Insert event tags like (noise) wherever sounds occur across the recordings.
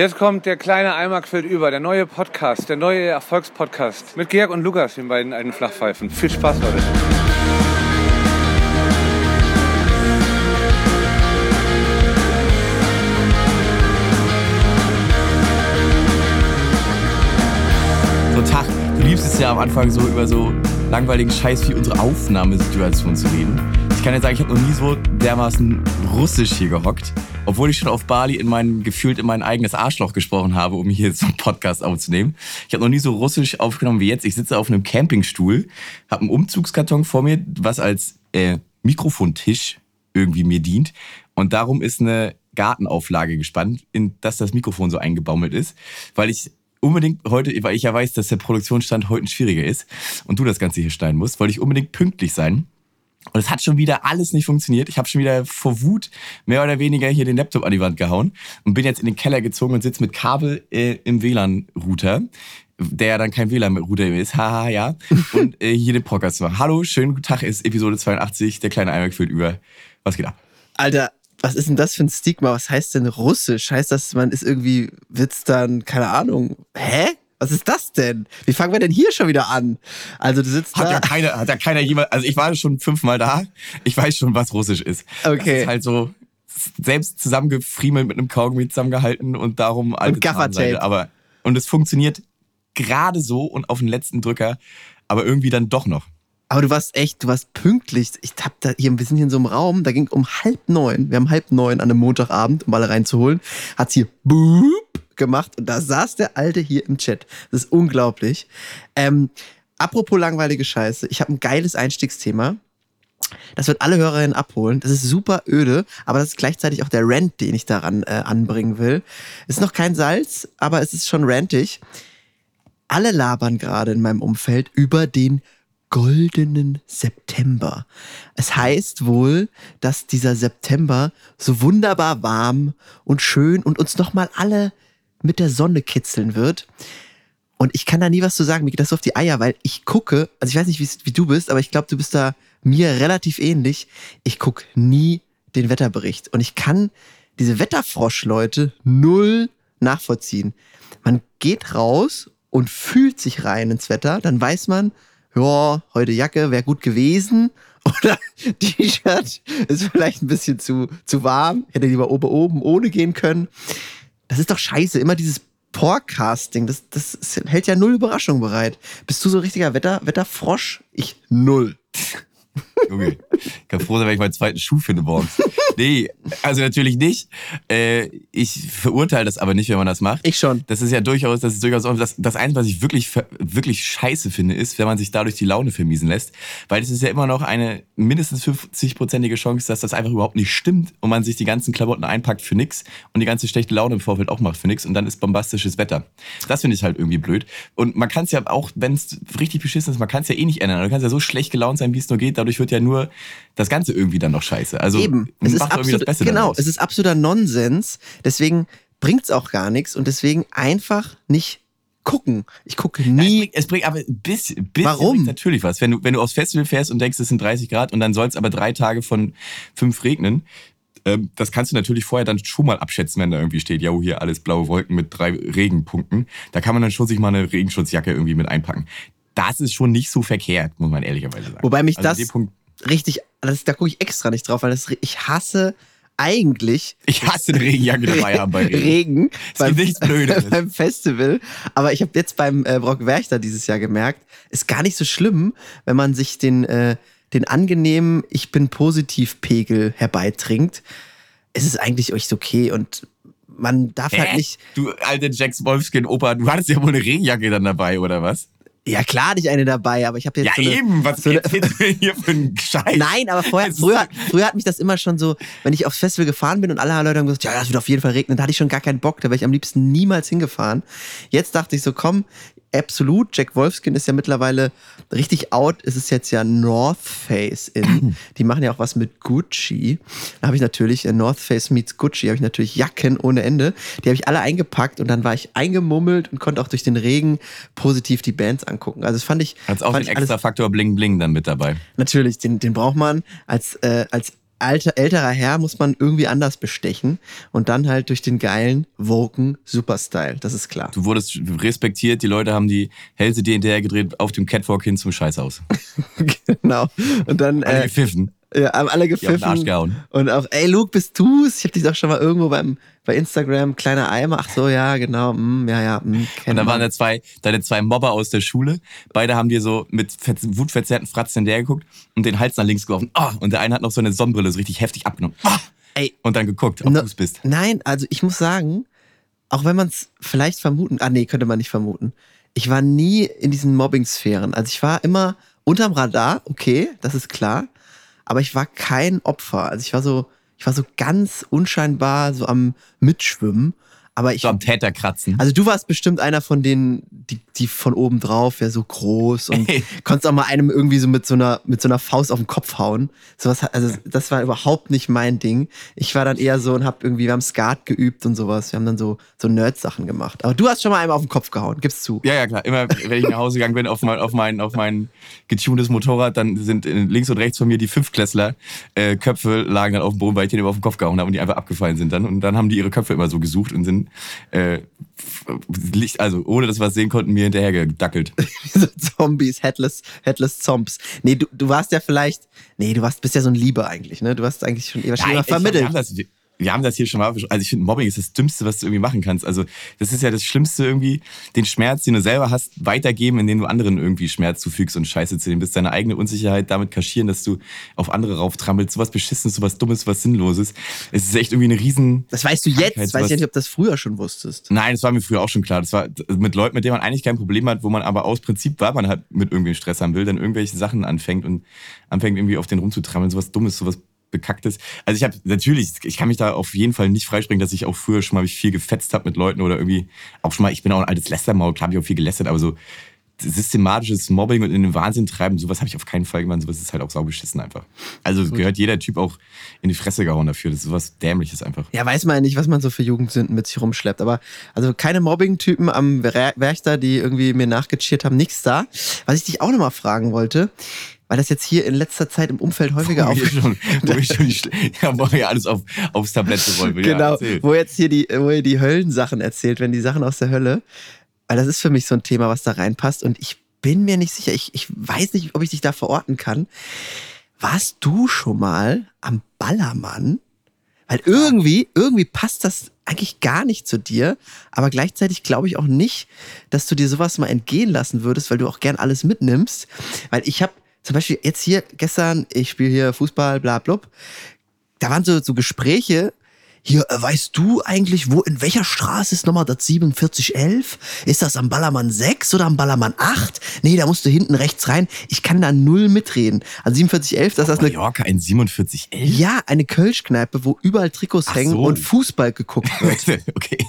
Jetzt kommt der kleine Eimer quillt über, der neue Podcast, der neue Erfolgspodcast mit Georg und Lukas, den beiden alten Flachpfeifen. Viel Spaß, Leute. Liebst es ja am Anfang so über so langweiligen Scheiß wie unsere Aufnahmesituation zu reden. Ich kann ja sagen, ich habe noch nie so dermaßen russisch hier gehockt, obwohl ich schon auf Bali in mein, gefühlt in mein eigenes Arschloch gesprochen habe, um hier (laughs) so einen Podcast aufzunehmen. Ich habe noch nie so russisch aufgenommen wie jetzt. Ich sitze auf einem Campingstuhl, habe einen Umzugskarton vor mir, was als äh, Mikrofontisch irgendwie mir dient. Und darum ist eine Gartenauflage gespannt, in das das Mikrofon so eingebaumelt ist, weil ich unbedingt heute, weil ich ja weiß, dass der Produktionsstand heute schwieriger ist und du das Ganze hier schneiden musst, wollte ich unbedingt pünktlich sein. Und es hat schon wieder alles nicht funktioniert. Ich habe schon wieder vor Wut mehr oder weniger hier den Laptop an die Wand gehauen und bin jetzt in den Keller gezogen und sitze mit Kabel äh, im WLAN-Router, der ja dann kein WLAN-Router mehr ist. (laughs) Haha, ja. Und äh, hier den Podcast machen. Hallo, schönen guten Tag, ist Episode 82, der kleine Eimer gefühlt über. Was geht ab? Alter, was ist denn das für ein Stigma? Was heißt denn Russisch? Heißt das, man ist irgendwie, wird's dann, keine Ahnung, hä? Was ist das denn? Wie fangen wir denn hier schon wieder an? Also du sitzt Hat da. ja keiner, hat ja keiner jemand, also ich war schon fünfmal da, ich weiß schon, was Russisch ist. Das Okay. ist halt so selbst zusammengefriemelt mit einem Kaugummi zusammengehalten und darum alte Gaffertape. Aber, und es funktioniert gerade so und auf den letzten Drücker, aber irgendwie dann doch noch. Aber du warst echt, du warst pünktlich. Ich hab da hier, wir sind hier in so einem Raum, da ging um halb neun. Wir haben halb neun an einem Montagabend, um alle reinzuholen. Hat's hier boop gemacht und da saß der Alte hier im Chat. Das ist unglaublich. Ähm, apropos langweilige Scheiße, ich habe ein geiles Einstiegsthema. Das wird alle Hörerinnen abholen. Das ist super öde, aber das ist gleichzeitig auch der Rant, den ich daran äh, anbringen will. Ist noch kein Salz, aber es ist schon rantig. Alle labern gerade in meinem Umfeld über den goldenen September. Es heißt wohl, dass dieser September so wunderbar warm und schön und uns nochmal alle mit der Sonne kitzeln wird. Und ich kann da nie was zu sagen, mir geht das so auf die Eier, weil ich gucke, also ich weiß nicht, wie, du bist, aber ich glaube, du bist da mir relativ ähnlich. Ich gucke nie den Wetterbericht. Und ich kann diese Wetterfrosch-Leute null nachvollziehen. Man geht raus und fühlt sich rein ins Wetter, dann weiß man, ja, heute Jacke wäre gut gewesen. (laughs) Oder T-Shirt ist vielleicht ein bisschen zu, zu warm. Hätte lieber oben oben ohne gehen können. Das ist doch scheiße. Immer dieses Forecasting, das, das hält ja null Überraschung bereit. Bist du so richtiger Wetter, Wetterfrosch? Ich null. (laughs) Junge, ich kann froh sein, wenn ich meinen zweiten Schuh finde morgens. Nee, also natürlich nicht. Äh, ich verurteile das aber nicht, wenn man das macht. Ich schon. Das ist ja durchaus, das ist durchaus das, das Einzige, was ich wirklich, wirklich scheiße finde, ist, wenn man sich dadurch die Laune vermiesen lässt. Weil es ist ja immer noch eine mindestens 50-prozentige Chance, dass das einfach überhaupt nicht stimmt und man sich die ganzen Klamotten einpackt für nix und die ganze schlechte Laune im Vorfeld auch macht für nix und dann ist bombastisches Wetter. Das finde ich halt irgendwie blöd. Und man kann es ja auch, wenn es richtig beschissen ist, man kann es ja eh nicht ändern. Du kannst ja so schlecht gelaunt sein, wie es nur geht. Dadurch wird ja nur das Ganze irgendwie dann noch scheiße. Also Eben. Es ist absolut, genau, daraus. es ist absoluter Nonsens. Deswegen bringt's auch gar nichts und deswegen einfach nicht gucken. Ich gucke Ja, nie. es, bringt, es bringt aber ein bisschen, bisschen Warum? natürlich was. Wenn du, wenn du aufs Festival fährst und denkst, es sind 30 Grad und dann soll es aber drei Tage von fünf regnen, ähm, das kannst du natürlich vorher dann schon mal abschätzen, wenn da irgendwie steht, ja, hier alles blaue Wolken mit drei Regenpunkten. Da kann man dann schon sich mal eine Regenschutzjacke irgendwie mit einpacken. Das ist schon nicht so verkehrt, muss man ehrlicherweise sagen. Wobei mich Also das Punkt, richtig, das, da gucke ich extra nicht drauf, weil das, ich hasse eigentlich ich hasse eine Regenjacke dabei haben bei Regen. Regen Es gibt nichts Blödes. (laughs) beim Festival. Aber ich habe jetzt beim äh, Brock Werchter dieses Jahr gemerkt, ist gar nicht so schlimm, wenn man sich den, äh, den angenehmen Ich bin positiv Pegel herbeitrinkt. Es ist eigentlich echt okay und man darf halt Hä? nicht. Du alte Jax Wolfskin-Opa, du hattest ja wohl eine Regenjacke dann dabei, oder was? Ja, klar hatte ich eine dabei, aber ich habe jetzt Ja, so eine, eben, was so eine- (laughs) hier für einen Scheiß? Nein, aber vorher, früher, früher hat mich das immer schon so, wenn ich aufs Festival gefahren bin und alle Leute haben gesagt, ja, das wird auf jeden Fall regnen, da hatte ich schon gar keinen Bock, da wäre ich am liebsten niemals hingefahren. Jetzt dachte ich so, komm, absolut, Jack Wolfskin ist ja mittlerweile richtig out, es ist jetzt ja North Face in. (clears throat) Die machen ja auch was mit Gucci. Da habe ich natürlich, äh, North Face meets Gucci, habe ich natürlich Jacken ohne Ende. Die habe ich alle eingepackt und dann war ich eingemummelt und konnte auch durch den Regen positiv die Bands angucken. Also das fand ich, Hat's auch fand den extra Faktor Bling Bling dann mit dabei. Natürlich, den, den braucht man als, äh, als alter, älterer Herr muss man irgendwie anders bestechen und dann halt durch den geilen, woken Superstyle. Das ist klar. Du wurdest respektiert, die Leute haben die Hälse dir hinterher gedreht auf dem Catwalk hin zum Scheißhaus. (laughs) genau. Und dann. Alle Äh, gepfiffen. Ja, haben alle gepfiffen. gehauen. Und auch, ey, Luke, bist du's? Ich hab dich doch schon mal irgendwo beim, bei Instagram, kleiner Eimer. Ach so, ja, genau. Mm, ja, ja. Mm, Und dann waren da zwei, deine zwei Mobber aus der Schule. Beide haben dir so mit verz- wutverzerrten Fratzen hinterher geguckt und den Hals nach links geworfen. Ah! und der eine hat noch so eine Sonnenbrille so richtig heftig abgenommen. Ah! Ey. Und dann geguckt, ob No- du es bist. Nein, also ich muss sagen, auch wenn man es vielleicht vermuten, ah nee, könnte man nicht vermuten. Ich war nie in diesen Mobbing-Sphären. Also ich war immer unterm Radar, okay, das ist klar. Aber ich war kein Opfer. Also ich war so, ich war so ganz unscheinbar so am Mitschwimmen. Aber ich, So am Täter kratzen. also du warst bestimmt einer von denen, die, die von oben drauf, ja so groß und Ey. (laughs) konntest auch mal einem irgendwie so mit so einer, mit so einer Faust auf den Kopf hauen. Sowas, also das war überhaupt nicht mein Ding. Ich war dann eher so und hab irgendwie, wir haben Skat geübt und sowas. Wir haben dann so, so Nerd-Sachen gemacht. Aber du hast schon mal einem auf den Kopf gehauen, gib's zu. Ja, ja, klar. Immer, wenn ich nach Hause gegangen bin auf mein, auf mein, auf mein getuntes Motorrad, dann sind äh, links und rechts von mir die Fünfklässler äh, Köpfe lagen dann auf dem Boden, weil ich denen immer auf den Kopf gehauen habe und die einfach abgefallen sind dann. Und dann haben die ihre Köpfe immer so gesucht und sind äh, Licht, also ohne dass wir was sehen konnten, mir hinterher gedackelt. (laughs) so Zombies, Headless, Headless Zomps. Nee, du, du warst ja vielleicht, nee, du warst, bist ja so ein Lieber eigentlich, ne? Du hast eigentlich schon schon Nein, immer ich- vermittelt. das, wir, haben das hier schon mal. Also ich finde, Mobbing ist das Dümmste, was du irgendwie machen kannst. Also das ist ja das Schlimmste irgendwie, den Schmerz, den du selber hast, weitergeben, indem du anderen irgendwie Schmerz zufügst und Scheiße zu dem bist. Deine eigene Unsicherheit damit kaschieren, dass du auf andere rauftrampelst. Sowas Beschissenes, sowas Dummes, was Sinnloses. Es ist echt irgendwie eine riesen... Das weißt du jetzt, Krankheit, weiß ich sowas- ja nicht, ob du das früher schon wusstest. Nein, das war mir früher auch schon klar. Das war mit Leuten, mit denen man eigentlich kein Problem hat, wo man aber aus Prinzip, weil man halt mit irgendwie Stress haben will, dann irgendwelche Sachen anfängt und anfängt irgendwie auf den rumzutrammeln, sowas Dummes, sowas Bekacktes. Also ich habe natürlich, ich kann mich da auf jeden Fall nicht freispringen, dass ich auch früher schon mal mich viel gefetzt habe mit Leuten oder irgendwie auch schon mal, ich bin auch ein altes Lästermaul, klar habe ich auch viel gelästert, aber so systematisches Mobbing und in den Wahnsinn treiben, sowas habe ich auf keinen Fall gemacht, sowas ist halt auch saubeschissen einfach. Also gehört jeder Typ auch in die Fresse gehauen dafür, das ist sowas Dämliches einfach. Ja, weiß man ja nicht, was man so für Jugendsünden mit sich rumschleppt. Aber also keine Mobbing-Typen am Wer- Werchter, die irgendwie mir nachgecheert haben, nichts da. Was ich dich auch nochmal fragen wollte, weil das jetzt hier in letzter Zeit im Umfeld häufiger Wo auf... wir schon, (laughs) wo wir schon (laughs) ja, wo wir alles auf, aufs Tablett rollen. Ja, genau, erzähl. wo jetzt hier die, wo ihr die Höllensachen erzählt, wenn die Sachen aus der Hölle. Weil das ist für mich so ein Thema, was da reinpasst. Und ich bin mir nicht sicher, ich, ich weiß nicht, ob ich dich da verorten kann. Warst du schon mal am Ballermann? Weil irgendwie, irgendwie passt das eigentlich gar nicht zu dir, aber gleichzeitig glaube ich auch nicht, dass du dir sowas mal entgehen lassen würdest, weil du auch gern alles mitnimmst. Weil ich habe zum Beispiel jetzt hier gestern, ich spiele hier Fußball, bla blub, da waren so, so Gespräche. Hier, äh, weißt du eigentlich, wo, in welcher Straße ist nochmal das 4711? Ist das am Ballermann 6 oder am Ballermann 8? Nee, da musst du hinten rechts rein. Ich kann da null mitreden. Also 4711, das ist eine, Mallorca in 4711? ja, eine Kölschkneipe, wo überall Trikots Ach hängen so. und Fußball geguckt wird. (laughs) okay.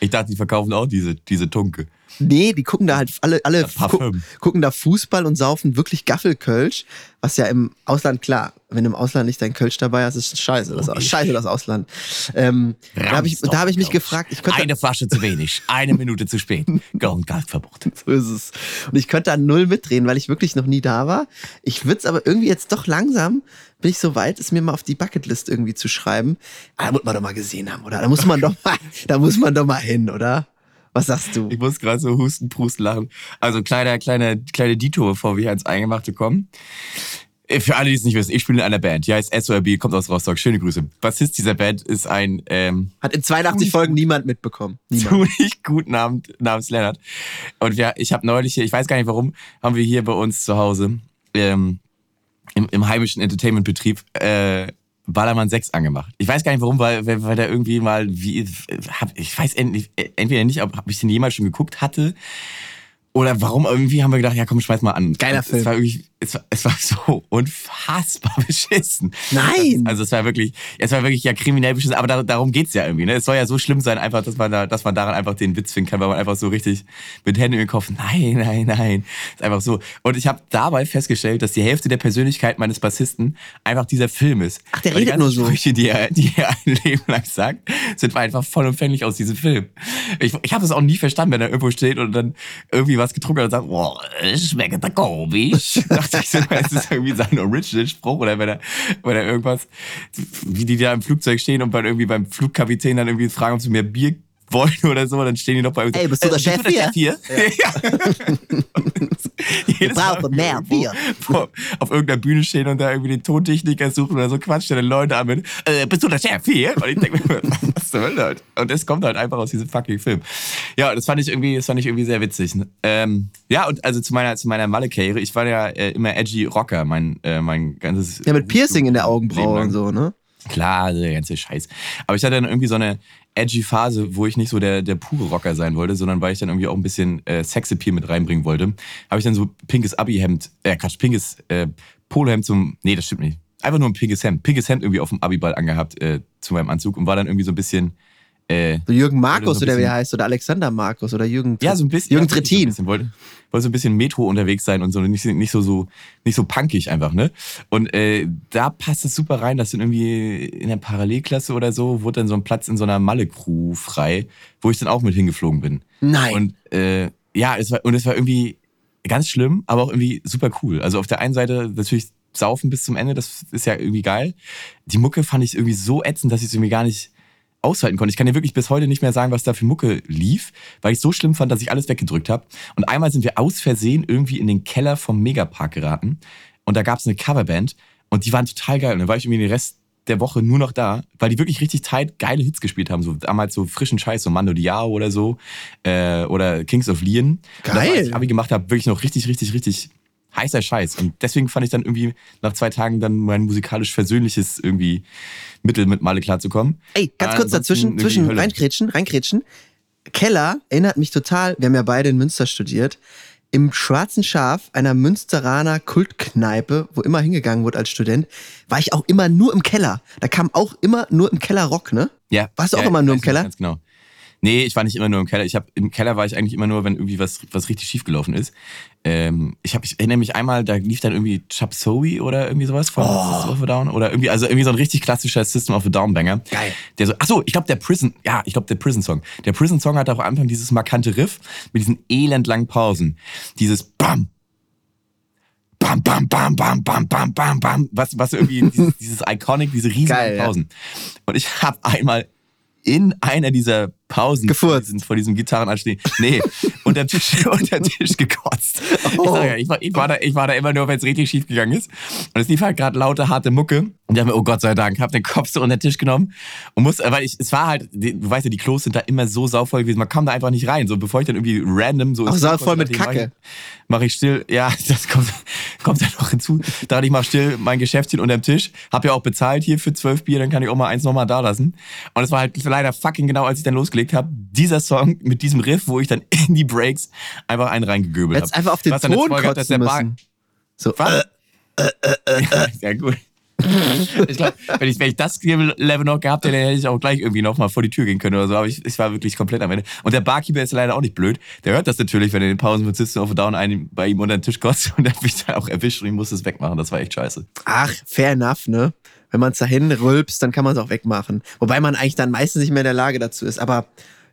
Ich dachte, die verkaufen auch diese, diese Tunke. Nee, die gucken da halt alle, alle Parfüm. gucken, da Fußball und saufen wirklich Gaffelkölsch, was ja im Ausland klar, wenn du im Ausland nicht dein Kölsch dabei hast, ist scheiße, das, Logisch. scheiße das Ausland. Ähm, da habe ich, da hab ich mich gefragt, ich könnte, Eine Flasche zu wenig, eine Minute zu spät. (laughs) Grundgeldverbot. so ist es. Und ich könnte da null mitreden, weil ich wirklich noch nie da war. Ich würde es aber irgendwie jetzt doch langsam, bin ich so weit, es mir mal auf die Bucketlist irgendwie zu schreiben. Ah, da muss man doch mal gesehen haben, oder? Da muss man doch (laughs) mal, da muss man doch mal hin, oder? Was sagst du? Ich muss gerade so husten, prusten, lachen. Also kleiner, kleiner, kleine Detour, bevor wir ans Eingemachte kommen. Äh, Für alle, die es nicht wissen, ich spiele in einer Band. Die heißt SORB, kommt aus Rostock. Schöne Grüße. Bassist dieser Band ist ein ähm, Hat in 82 Folgen niemand mitbekommen. Niemand. ziemlich gut namens, namens Lennart. Und wir, ich habe neulich, hier, ich weiß gar nicht warum, haben wir hier bei uns zu Hause ähm, im, im heimischen Entertainment-Betrieb äh, Ballermann 6 angemacht. Ich weiß gar nicht warum, weil, weil, weil da irgendwie mal, wie, hab, ich weiß endlich, entweder nicht, ob, ob ich den jemals schon geguckt hatte oder warum irgendwie haben wir gedacht, ja komm, schmeiß mal an. Geiler es Film. War wirklich, es, war, es war so (laughs) unfassbar (laughs) beschissen. Nein! Also es war wirklich, es war wirklich ja kriminell beschissen, aber da, darum geht's ja irgendwie. Ne? Es soll ja so schlimm sein, einfach, dass man da, dass man daran einfach den Witz finden kann, weil man einfach so richtig mit Händen im Kopf, nein, nein, nein. Ist einfach so. Und ich habe dabei festgestellt, dass die Hälfte der Persönlichkeit meines Bassisten einfach dieser Film ist. Ach, der Weil die redet ganzen nur so. Sprüche, die er, die er ein Leben lang sagt, sind einfach vollumfänglich aus diesem Film. Ich, ich habe es auch nie verstanden, wenn er irgendwo steht und dann irgendwie was getrunken hat und sagt, boah, es schmeckt da komisch. (laughs) ich so, ist irgendwie sein Original-Spruch oder wenn er, wenn er irgendwas, wie die da im Flugzeug stehen und dann irgendwie beim Flugkapitän dann irgendwie fragen, ob sie mehr Bier wollen oder so, dann stehen die noch bei uns. Ey, bist du der Chef hier? hier? (laughs) Ja. Wir brauchen mehr Bier. Auf irgendeiner Bühne stehen und da irgendwie den Tontechniker suchen oder so quatscht der Leute an mit, äh, bist du der Chef hier? Und ich denke mir, (laughs) was Hölle halt? Und das kommt halt einfach aus diesem fucking Film. Ja, das fand ich irgendwie, das fand ich irgendwie sehr witzig. Ne? Ähm, ja, und also zu meiner, zu meiner Malle-Karriere, ich war ja äh, immer edgy Rocker, mein, äh, mein ganzes. Ja, mit Piercing in der Augenbraue und so, ne? Klar, der ganze Scheiß. Aber ich hatte dann irgendwie so eine edgy Phase, wo ich nicht so der, der pure Rocker sein wollte, sondern weil ich dann irgendwie auch ein bisschen äh, Sexappeal mit reinbringen wollte, habe ich dann so pinkes Abi-Hemd, äh, Quatsch, pinkes äh, Polohemd zum, nee, das stimmt nicht. Einfach nur ein pinkes Hemd, pinkes Hemd irgendwie auf dem Abiball angehabt äh, zu meinem Anzug und war dann irgendwie so ein bisschen, äh, So Jürgen Markus so oder wie er heißt, oder Alexander Markus oder Jürgen, ja, so ein bisschen. Jürgen ja, Trittin. So ein bisschen, wollte, wollte so ein bisschen Metro unterwegs sein und so, nicht, nicht so, so, nicht so punkig einfach, ne? Und äh, da passt es super rein, dass dann irgendwie in der Parallelklasse oder so, wurde dann so ein Platz in so einer Malle-Crew frei, wo ich dann auch mit hingeflogen bin. Nein. Und äh, ja, es war, und es war irgendwie ganz schlimm, aber auch irgendwie super cool. Also auf der einen Seite natürlich saufen bis zum Ende, das ist ja irgendwie geil. Die Mucke fand ich irgendwie so ätzend, dass ich es irgendwie gar nicht aushalten konnte. Ich kann dir wirklich bis heute nicht mehr sagen, was da für Mucke lief, weil ich so schlimm fand, dass ich alles weggedrückt habe. Und einmal sind wir aus Versehen irgendwie in den Keller vom Megapark geraten und da gab es eine Coverband und die waren total geil. Und dann war ich irgendwie den Rest der Woche nur noch da, weil die wirklich richtig tight geile Hits gespielt haben. So damals so frischen Scheiß, so Mando Diao oder so äh, oder Kings of Leon. Und das, Geil. ich Abi gemacht habe, wirklich noch richtig, richtig, richtig heißer Scheiß. Und deswegen fand ich dann irgendwie nach zwei Tagen dann mein musikalisch versöhnliches irgendwie Mittel mit Male klarzukommen. Ey, ganz kurz dazwischen, zwischen reinkrätschen, reinkrätschen. Keller erinnert mich total, wir haben ja beide in Münster studiert, im Schwarzen Schaf, einer Münsteraner Kultkneipe, wo immer hingegangen wurde als Student, war ich auch immer nur im Keller. Da kam auch immer nur im Keller Rock, ne? Ja. Warst du auch ja, immer nur im Keller? Ganz genau. Nee, ich war nicht immer nur im Keller. Ich hab, Im Keller war ich eigentlich immer nur, wenn irgendwie was, was richtig schief gelaufen ist. Ähm, ich, hab, ich erinnere mich einmal, da lief dann irgendwie Chop Suey oder irgendwie sowas von Oh. System of a Down. Oder irgendwie, also irgendwie so ein richtig klassischer System of a Down Banger. Geil. Der so, ach so, ich glaube der Prison, ja, ich glaube der Prison Song. Der Prison Song hat auch am Anfang dieses markante Riff mit diesen elendlangen Pausen. Dieses Bam, Bam, bam, bam, bam, bam, bam, bam, bam. Was, was irgendwie (laughs) dieses, dieses Iconic, diese riesigen Geil, ja. Pausen. Und ich habe einmal in einer dieser Pausen Gefurzt. vor diesem, vor diesem Gitarrenanstehen, nee, (laughs) unter Tisch, (laughs) unter Tisch gekotzt. Ich, Oh. sag ja, ich, war, ich, war da, ich war da immer nur, wenn es richtig schief gegangen ist. Und es lief halt gerade laute, harte Mucke. Und ich dachte mir, oh Gott sei Dank, hab den Kopf so unter den Tisch genommen und musste, weil ich, es war halt, du weißt ja, die Klos sind da immer so sauvoll gewesen, man kam da einfach nicht rein. So bevor ich dann irgendwie random so. Auch ins sau Klo voll mit Kacke. Ich, mach ich still, ja, (laughs) das kommt, kommt dann noch hinzu. Da dachte ich, mach still mein Geschäftchen unterm Tisch. Hab ja auch bezahlt hier für zwölf Bier, dann kann ich auch mal eins nochmal da lassen. Und es war halt leider fucking genau, als ich dann losgelegt habe, dieser Song mit diesem Riff, wo ich dann (laughs) in die Breaks einfach einen reingegöbelt habe. Hättest einfach auf den Was dann zur Ton Folge hat, dass kotzen der Bar- müssen. So, was? (laughs) ja, gut. Ich glaub, wenn, ich, wenn ich das Level noch gehabt hätte, dann hätte ich auch gleich irgendwie noch mal vor die Tür gehen können oder so. Aber ich, ich war wirklich komplett am Ende. Und der Barkeeper ist leider auch nicht blöd. Der hört das natürlich, wenn er in den Pausen mit System of a Down einen bei ihm unter den Tisch kotzt. Und hat mich dann auch erwischt und ich musste es wegmachen. Das war echt scheiße. ach, fair enough, ne? Wenn man es dahin rülpst, dann kann man es auch wegmachen. Wobei man eigentlich dann meistens nicht mehr in der Lage dazu ist. Aber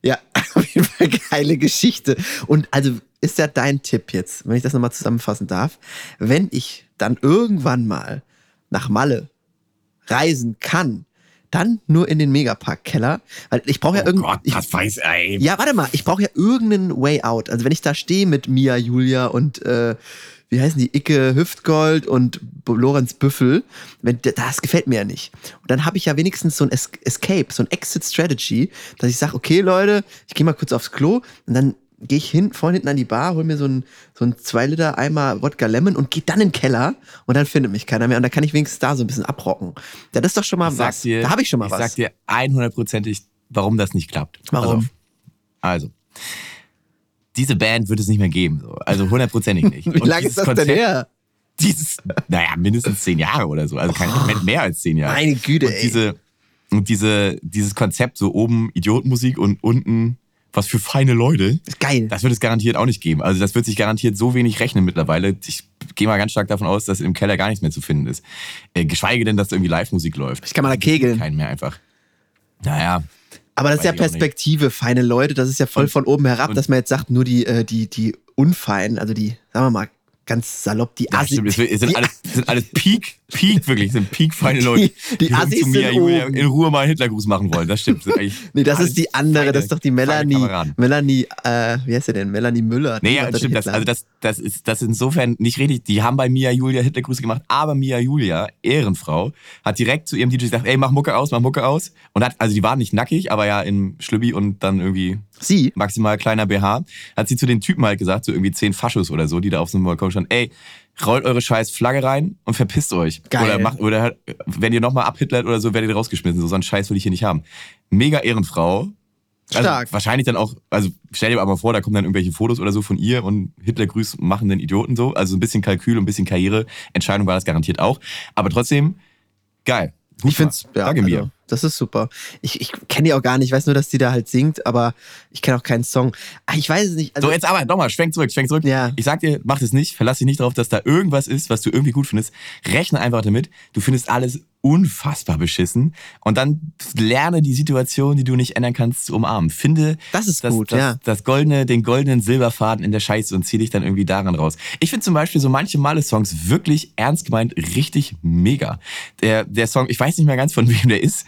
ja, (laughs) auf jeden Fall geile Geschichte. Und also ist ja dein Tipp jetzt, wenn ich das nochmal zusammenfassen darf. Wenn ich dann irgendwann mal nach Malle reisen kann, dann nur in den Megapark-Keller. Weil ich brauche ja irgendwie. ich- weiß, ey. Ja, warte mal, ich brauche ja irgendeinen Way out. Also wenn ich da stehe mit Mia, Julia und äh, wie heißen die, Icke Hüftgold und Lorenz Büffel, wenn, das gefällt mir ja nicht. Und dann habe ich ja wenigstens so ein es Escape, so ein Exit-Strategy, dass ich sage, okay Leute, ich gehe mal kurz aufs Klo und dann gehe ich hin, vorne hinten an die Bar, hol mir so ein, so ein 2 Liter Eimer Wodka Lemon und gehe dann in den Keller und dann findet mich keiner mehr und dann kann ich wenigstens da so ein bisschen abrocken. Ja, das ist doch schon mal Ich was. dir, da habe ich schon mal ich was. sag dir 100%ig, warum das nicht klappt. Warum? auf. Also, diese Band wird es nicht mehr geben. So. Also hundertprozentig nicht. (laughs) Wie lange ist das denn Konzept- her? Dieses, naja, mindestens zehn Jahre oder so. Also kein mehr als zehn Jahre. Meine Güte, und ey. diese Und diese, dieses Konzept, so oben Idiotenmusik und unten was für feine Leute, Ist geil. das wird es garantiert auch nicht geben. Also das wird sich garantiert so wenig rechnen mittlerweile. Ich gehe mal ganz stark davon aus, dass im Keller gar nichts mehr zu finden ist. Äh, geschweige denn, dass irgendwie Live-Musik läuft. Ich kann mal da kegeln. Keinen mehr einfach. Naja, Aber das ist ja. Perspektive, feine Leute. Das ist ja voll Und- von oben herab, dass man jetzt sagt, nur die, äh, die, die Unfeinen, also die, sagen wir mal, ganz salopp, die Ja, Assi. stimmt, es sind die, alles, es sind alles Peak, Peak, wirklich, sind Peak feine Leute. Die- die Assis zu Mia sind Julia in Ruhe mal einen Hitlergruß machen wollen. Das stimmt. (laughs) Nee, das ist die andere, feine- das ist doch die Melanie. Melanie, äh, wie heißt sie denn? Melanie Müller. Die Nee, ja, stimmt. Das, also das, das, ist, das ist insofern nicht richtig. Die haben bei Mia Julia Hitlergrüße gemacht, aber Mia Julia, Ehrenfrau, hat direkt zu ihrem DJ gesagt, ey, mach Mucke aus, mach Mucke aus. Und hat, also die waren nicht nackig, aber ja in Schlübbi und dann irgendwie Sie? maximal kleiner BH, hat sie zu den Typen halt gesagt, so irgendwie zehn Faschos oder so, die da auf so einem Balkon standen, ey, rollt eure scheiß Flagge rein und verpisst euch. Geil. Oder macht, oder wenn ihr nochmal abhitlert oder so, werdet ihr rausgeschmissen. So, so einen Scheiß will ich hier nicht haben. Mega Ehrenfrau. Also Stark. wahrscheinlich dann auch, also stell dir aber mal vor, da kommen dann irgendwelche Fotos oder so von ihr und Hitler grüßt machenden Idioten so. Also ein bisschen Kalkül und ein bisschen Karriere. Entscheidung war das garantiert auch. Aber trotzdem, geil. Gut Ich find's, ja, Danke mir. Das ist super. Ich, ich kenne die auch gar nicht, ich weiß nur, dass die da halt singt, aber ich kenne auch keinen Song. Ah, ich weiß es nicht. Also, So, jetzt aber nochmal, schwenk zurück, schwenk zurück. Ja. Ich sag dir, mach das nicht, verlass dich nicht darauf, dass da irgendwas ist, was du irgendwie gut findest. Rechne einfach damit. Du findest alles unfassbar beschissen. Und dann lerne die Situation, die du nicht ändern kannst, zu umarmen. Finde Das ist das, gut, das, ja. das goldene, den goldenen Silberfaden in der Scheiße und zieh dich dann irgendwie daran raus. Ich finde zum Beispiel so manche Male-Songs wirklich ernst gemeint richtig mega. Der, der Song, ich weiß nicht mehr ganz von wem der ist,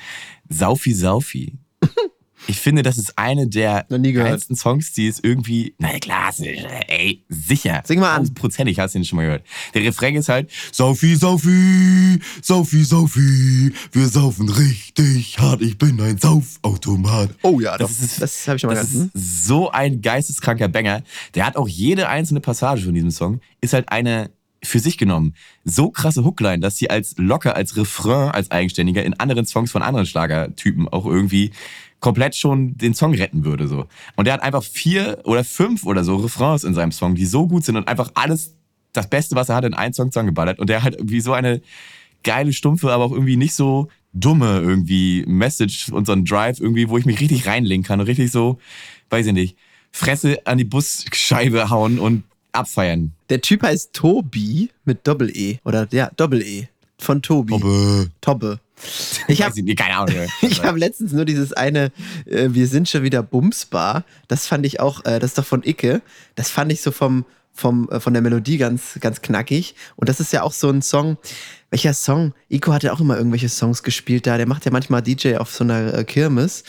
Saufi Saufi. (laughs) Ich finde, das ist eine der geilsten Songs, die es irgendwie, na klar, ey, sicher. Sing mal an. Prozentig hast du den schon mal gehört. Der Refrain ist halt, Saufi, Saufi, Saufi, Saufi, wir saufen richtig hart, ich bin ein Saufautomat. oh ja, Das ist- das habe ich schon mal Das gehört. Hm? ist so ein geisteskranker Banger. Der hat auch jede einzelne Passage von diesem Song, ist halt eine für sich genommen so krasse Hookline, dass sie als locker, als Refrain, als Eigenständiger in anderen Songs von anderen Schlagertypen auch irgendwie komplett schon den Song retten würde. So. Und der hat einfach vier oder fünf oder so Refrains in seinem Song, die so gut sind und einfach alles, das Beste, was er hat, in einen Song zusammengeballert. Und der hat irgendwie so eine geile, stumpfe, aber auch irgendwie nicht so dumme irgendwie Message und so ein Drive irgendwie, wo ich mich richtig reinlegen kann und richtig so, weiß ich nicht, Fresse an die Busscheibe hauen und abfeiern. Der Typ heißt Tobi mit Doppel-E. Oder ja, Doppel-E. Von Tobi. Aber, Tobbe. Ich habe keine Ahnung. (laughs) ich hab letztens nur dieses eine, äh, wir sind schon wieder Bumsbar. Das fand ich auch, äh, das ist doch von Icke. Das fand ich so vom, vom, äh, von der Melodie ganz, ganz knackig. Und das ist ja auch so ein Song. Welcher Song? Ico hat ja auch immer irgendwelche Songs gespielt da. Der macht ja manchmal DJ auf so einer äh, Kirmes.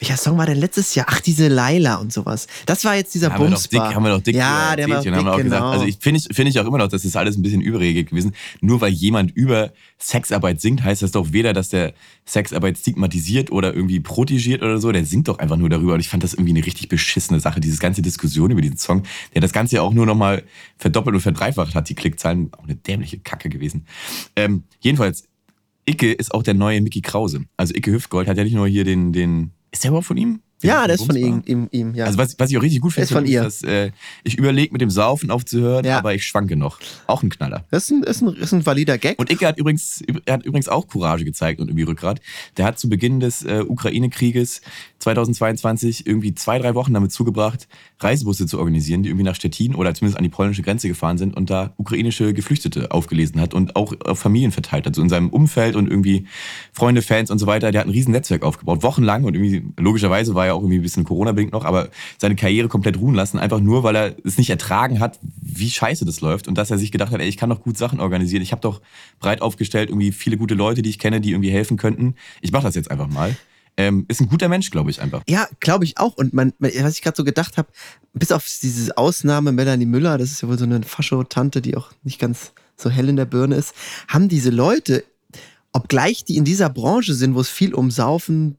Welcher Song war denn letztes Jahr? Ach, diese Laila und sowas. Das war jetzt dieser haben wir, doch dick, Bumsbar. haben wir doch dick ja, der war dick, haben wir auch genau. gesagt, also ich finde ich, finde ich auch immer noch, das ist alles ein bisschen überregelt gewesen. Nur weil jemand über Sexarbeit singt, heißt das doch weder, dass der Sexarbeit stigmatisiert oder irgendwie protegiert oder so. Der singt doch einfach nur darüber. Und ich fand das irgendwie eine richtig beschissene Sache, diese ganze Diskussion über diesen Song, der das Ganze ja auch nur nochmal verdoppelt und verdreifacht hat, die Klickzahlen. Auch eine dämliche Kacke gewesen. Ähm, jedenfalls, Icke ist auch der neue Mickey Krause. Also Icke Hüftgold hat ja nicht nur hier den, den, ist der überhaupt von ihm? Ja, der ist von ihm, ihm, ihm ja. Also was, was ich auch richtig gut finde, Ist von ihr. dass äh, ich überlege mit dem Saufen aufzuhören, Ja. aber ich schwanke noch. Auch ein Knaller. das ist ein, ist ein, ist ein valider Gag. Und Icke hat übrigens, er hat übrigens auch Courage gezeigt und irgendwie Rückgrat. Der hat zu Beginn des äh, Ukraine-Krieges 2022 irgendwie zwei, drei Wochen damit zugebracht, Reisebusse zu organisieren, die irgendwie nach Stettin oder zumindest an die polnische Grenze gefahren sind und da ukrainische Geflüchtete aufgelesen hat und auch auf Familien verteilt hat. So in seinem Umfeld und irgendwie Freunde, Fans und so weiter. Der hat ein riesen Netzwerk aufgebaut, wochenlang und irgendwie, logischerweise war ja auch irgendwie ein bisschen Corona-bedingt noch, aber seine Karriere komplett ruhen lassen, einfach nur, weil er es nicht ertragen hat, wie scheiße das läuft und dass er sich gedacht hat, ey, ich kann doch gut Sachen organisieren. Ich habe doch breit aufgestellt irgendwie viele gute Leute, die ich kenne, die irgendwie helfen könnten. Ich mache das jetzt einfach mal. Ähm, ist ein guter Mensch, glaube ich einfach. Ja, glaube ich auch. Und man, was ich gerade so gedacht habe, bis auf diese Ausnahme Melanie Müller, das ist ja wohl so eine Fascho-Tante, die auch nicht ganz so hell in der Birne ist, haben diese Leute, obgleich die in dieser Branche sind, wo es viel um Saufen,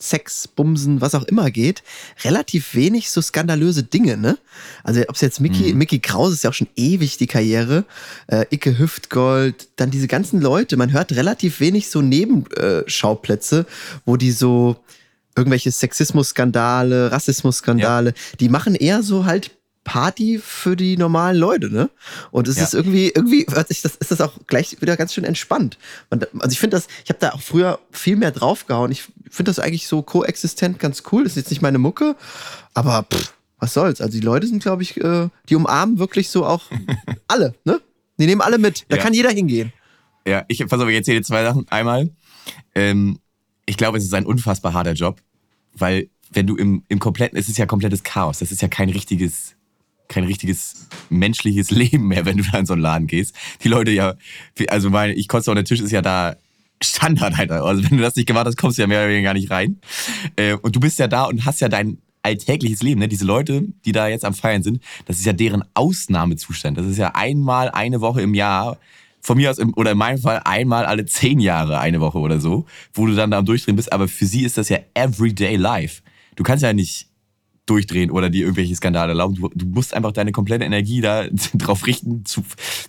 Sex, Bumsen, was auch immer geht, relativ wenig so skandalöse Dinge, ne? Also ob es jetzt Mickey, Mickey Krause ist ja auch schon ewig die Karriere, äh, Icke Hüftgold, dann diese ganzen Leute, man hört relativ wenig so Nebenschauplätze, wo die so irgendwelche Sexismus-Skandale, Rassismus-Skandale, die machen eher so halt Party für die normalen Leute, ne? Und es Ja. ist irgendwie, irgendwie hört sich das, ist das auch gleich wieder ganz schön entspannt. Man, also ich finde das, ich habe da auch früher viel mehr draufgehauen. Ich finde das eigentlich so koexistent ganz cool. Das ist jetzt nicht meine Mucke, aber pff, was soll's. Also die Leute sind, glaube ich, äh, die umarmen wirklich so auch (laughs) alle, ne? Die nehmen alle mit. Da Ja. kann jeder hingehen. Ja, ich pass auf, ich erzähle zwei Sachen. Einmal, ähm, ich glaube, es ist ein unfassbar harter Job, weil wenn du im, im kompletten, es ist ja komplettes Chaos. Das ist ja kein richtiges kein richtiges menschliches (laughs) Leben mehr, wenn du da in so einen Laden gehst. Die Leute ja, also mein, ich kotze auf der Tisch ist ja da Standard, Alter. Also wenn du das nicht gemacht hast, kommst du ja mehr oder weniger gar nicht rein. Äh, und du bist ja da und hast ja dein alltägliches Leben. Ne? Diese Leute, die da jetzt am Feiern sind, das ist ja deren Ausnahmezustand. Das ist ja einmal eine Woche im Jahr, von mir aus, im, oder in meinem Fall einmal alle zehn Jahre eine Woche oder so, wo du dann da am Durchdrehen bist. Aber für sie ist das ja everyday life. Du kannst ja nicht durchdrehen oder dir irgendwelche Skandale erlauben. Du, du musst einfach deine komplette Energie da (laughs) drauf richten, zu,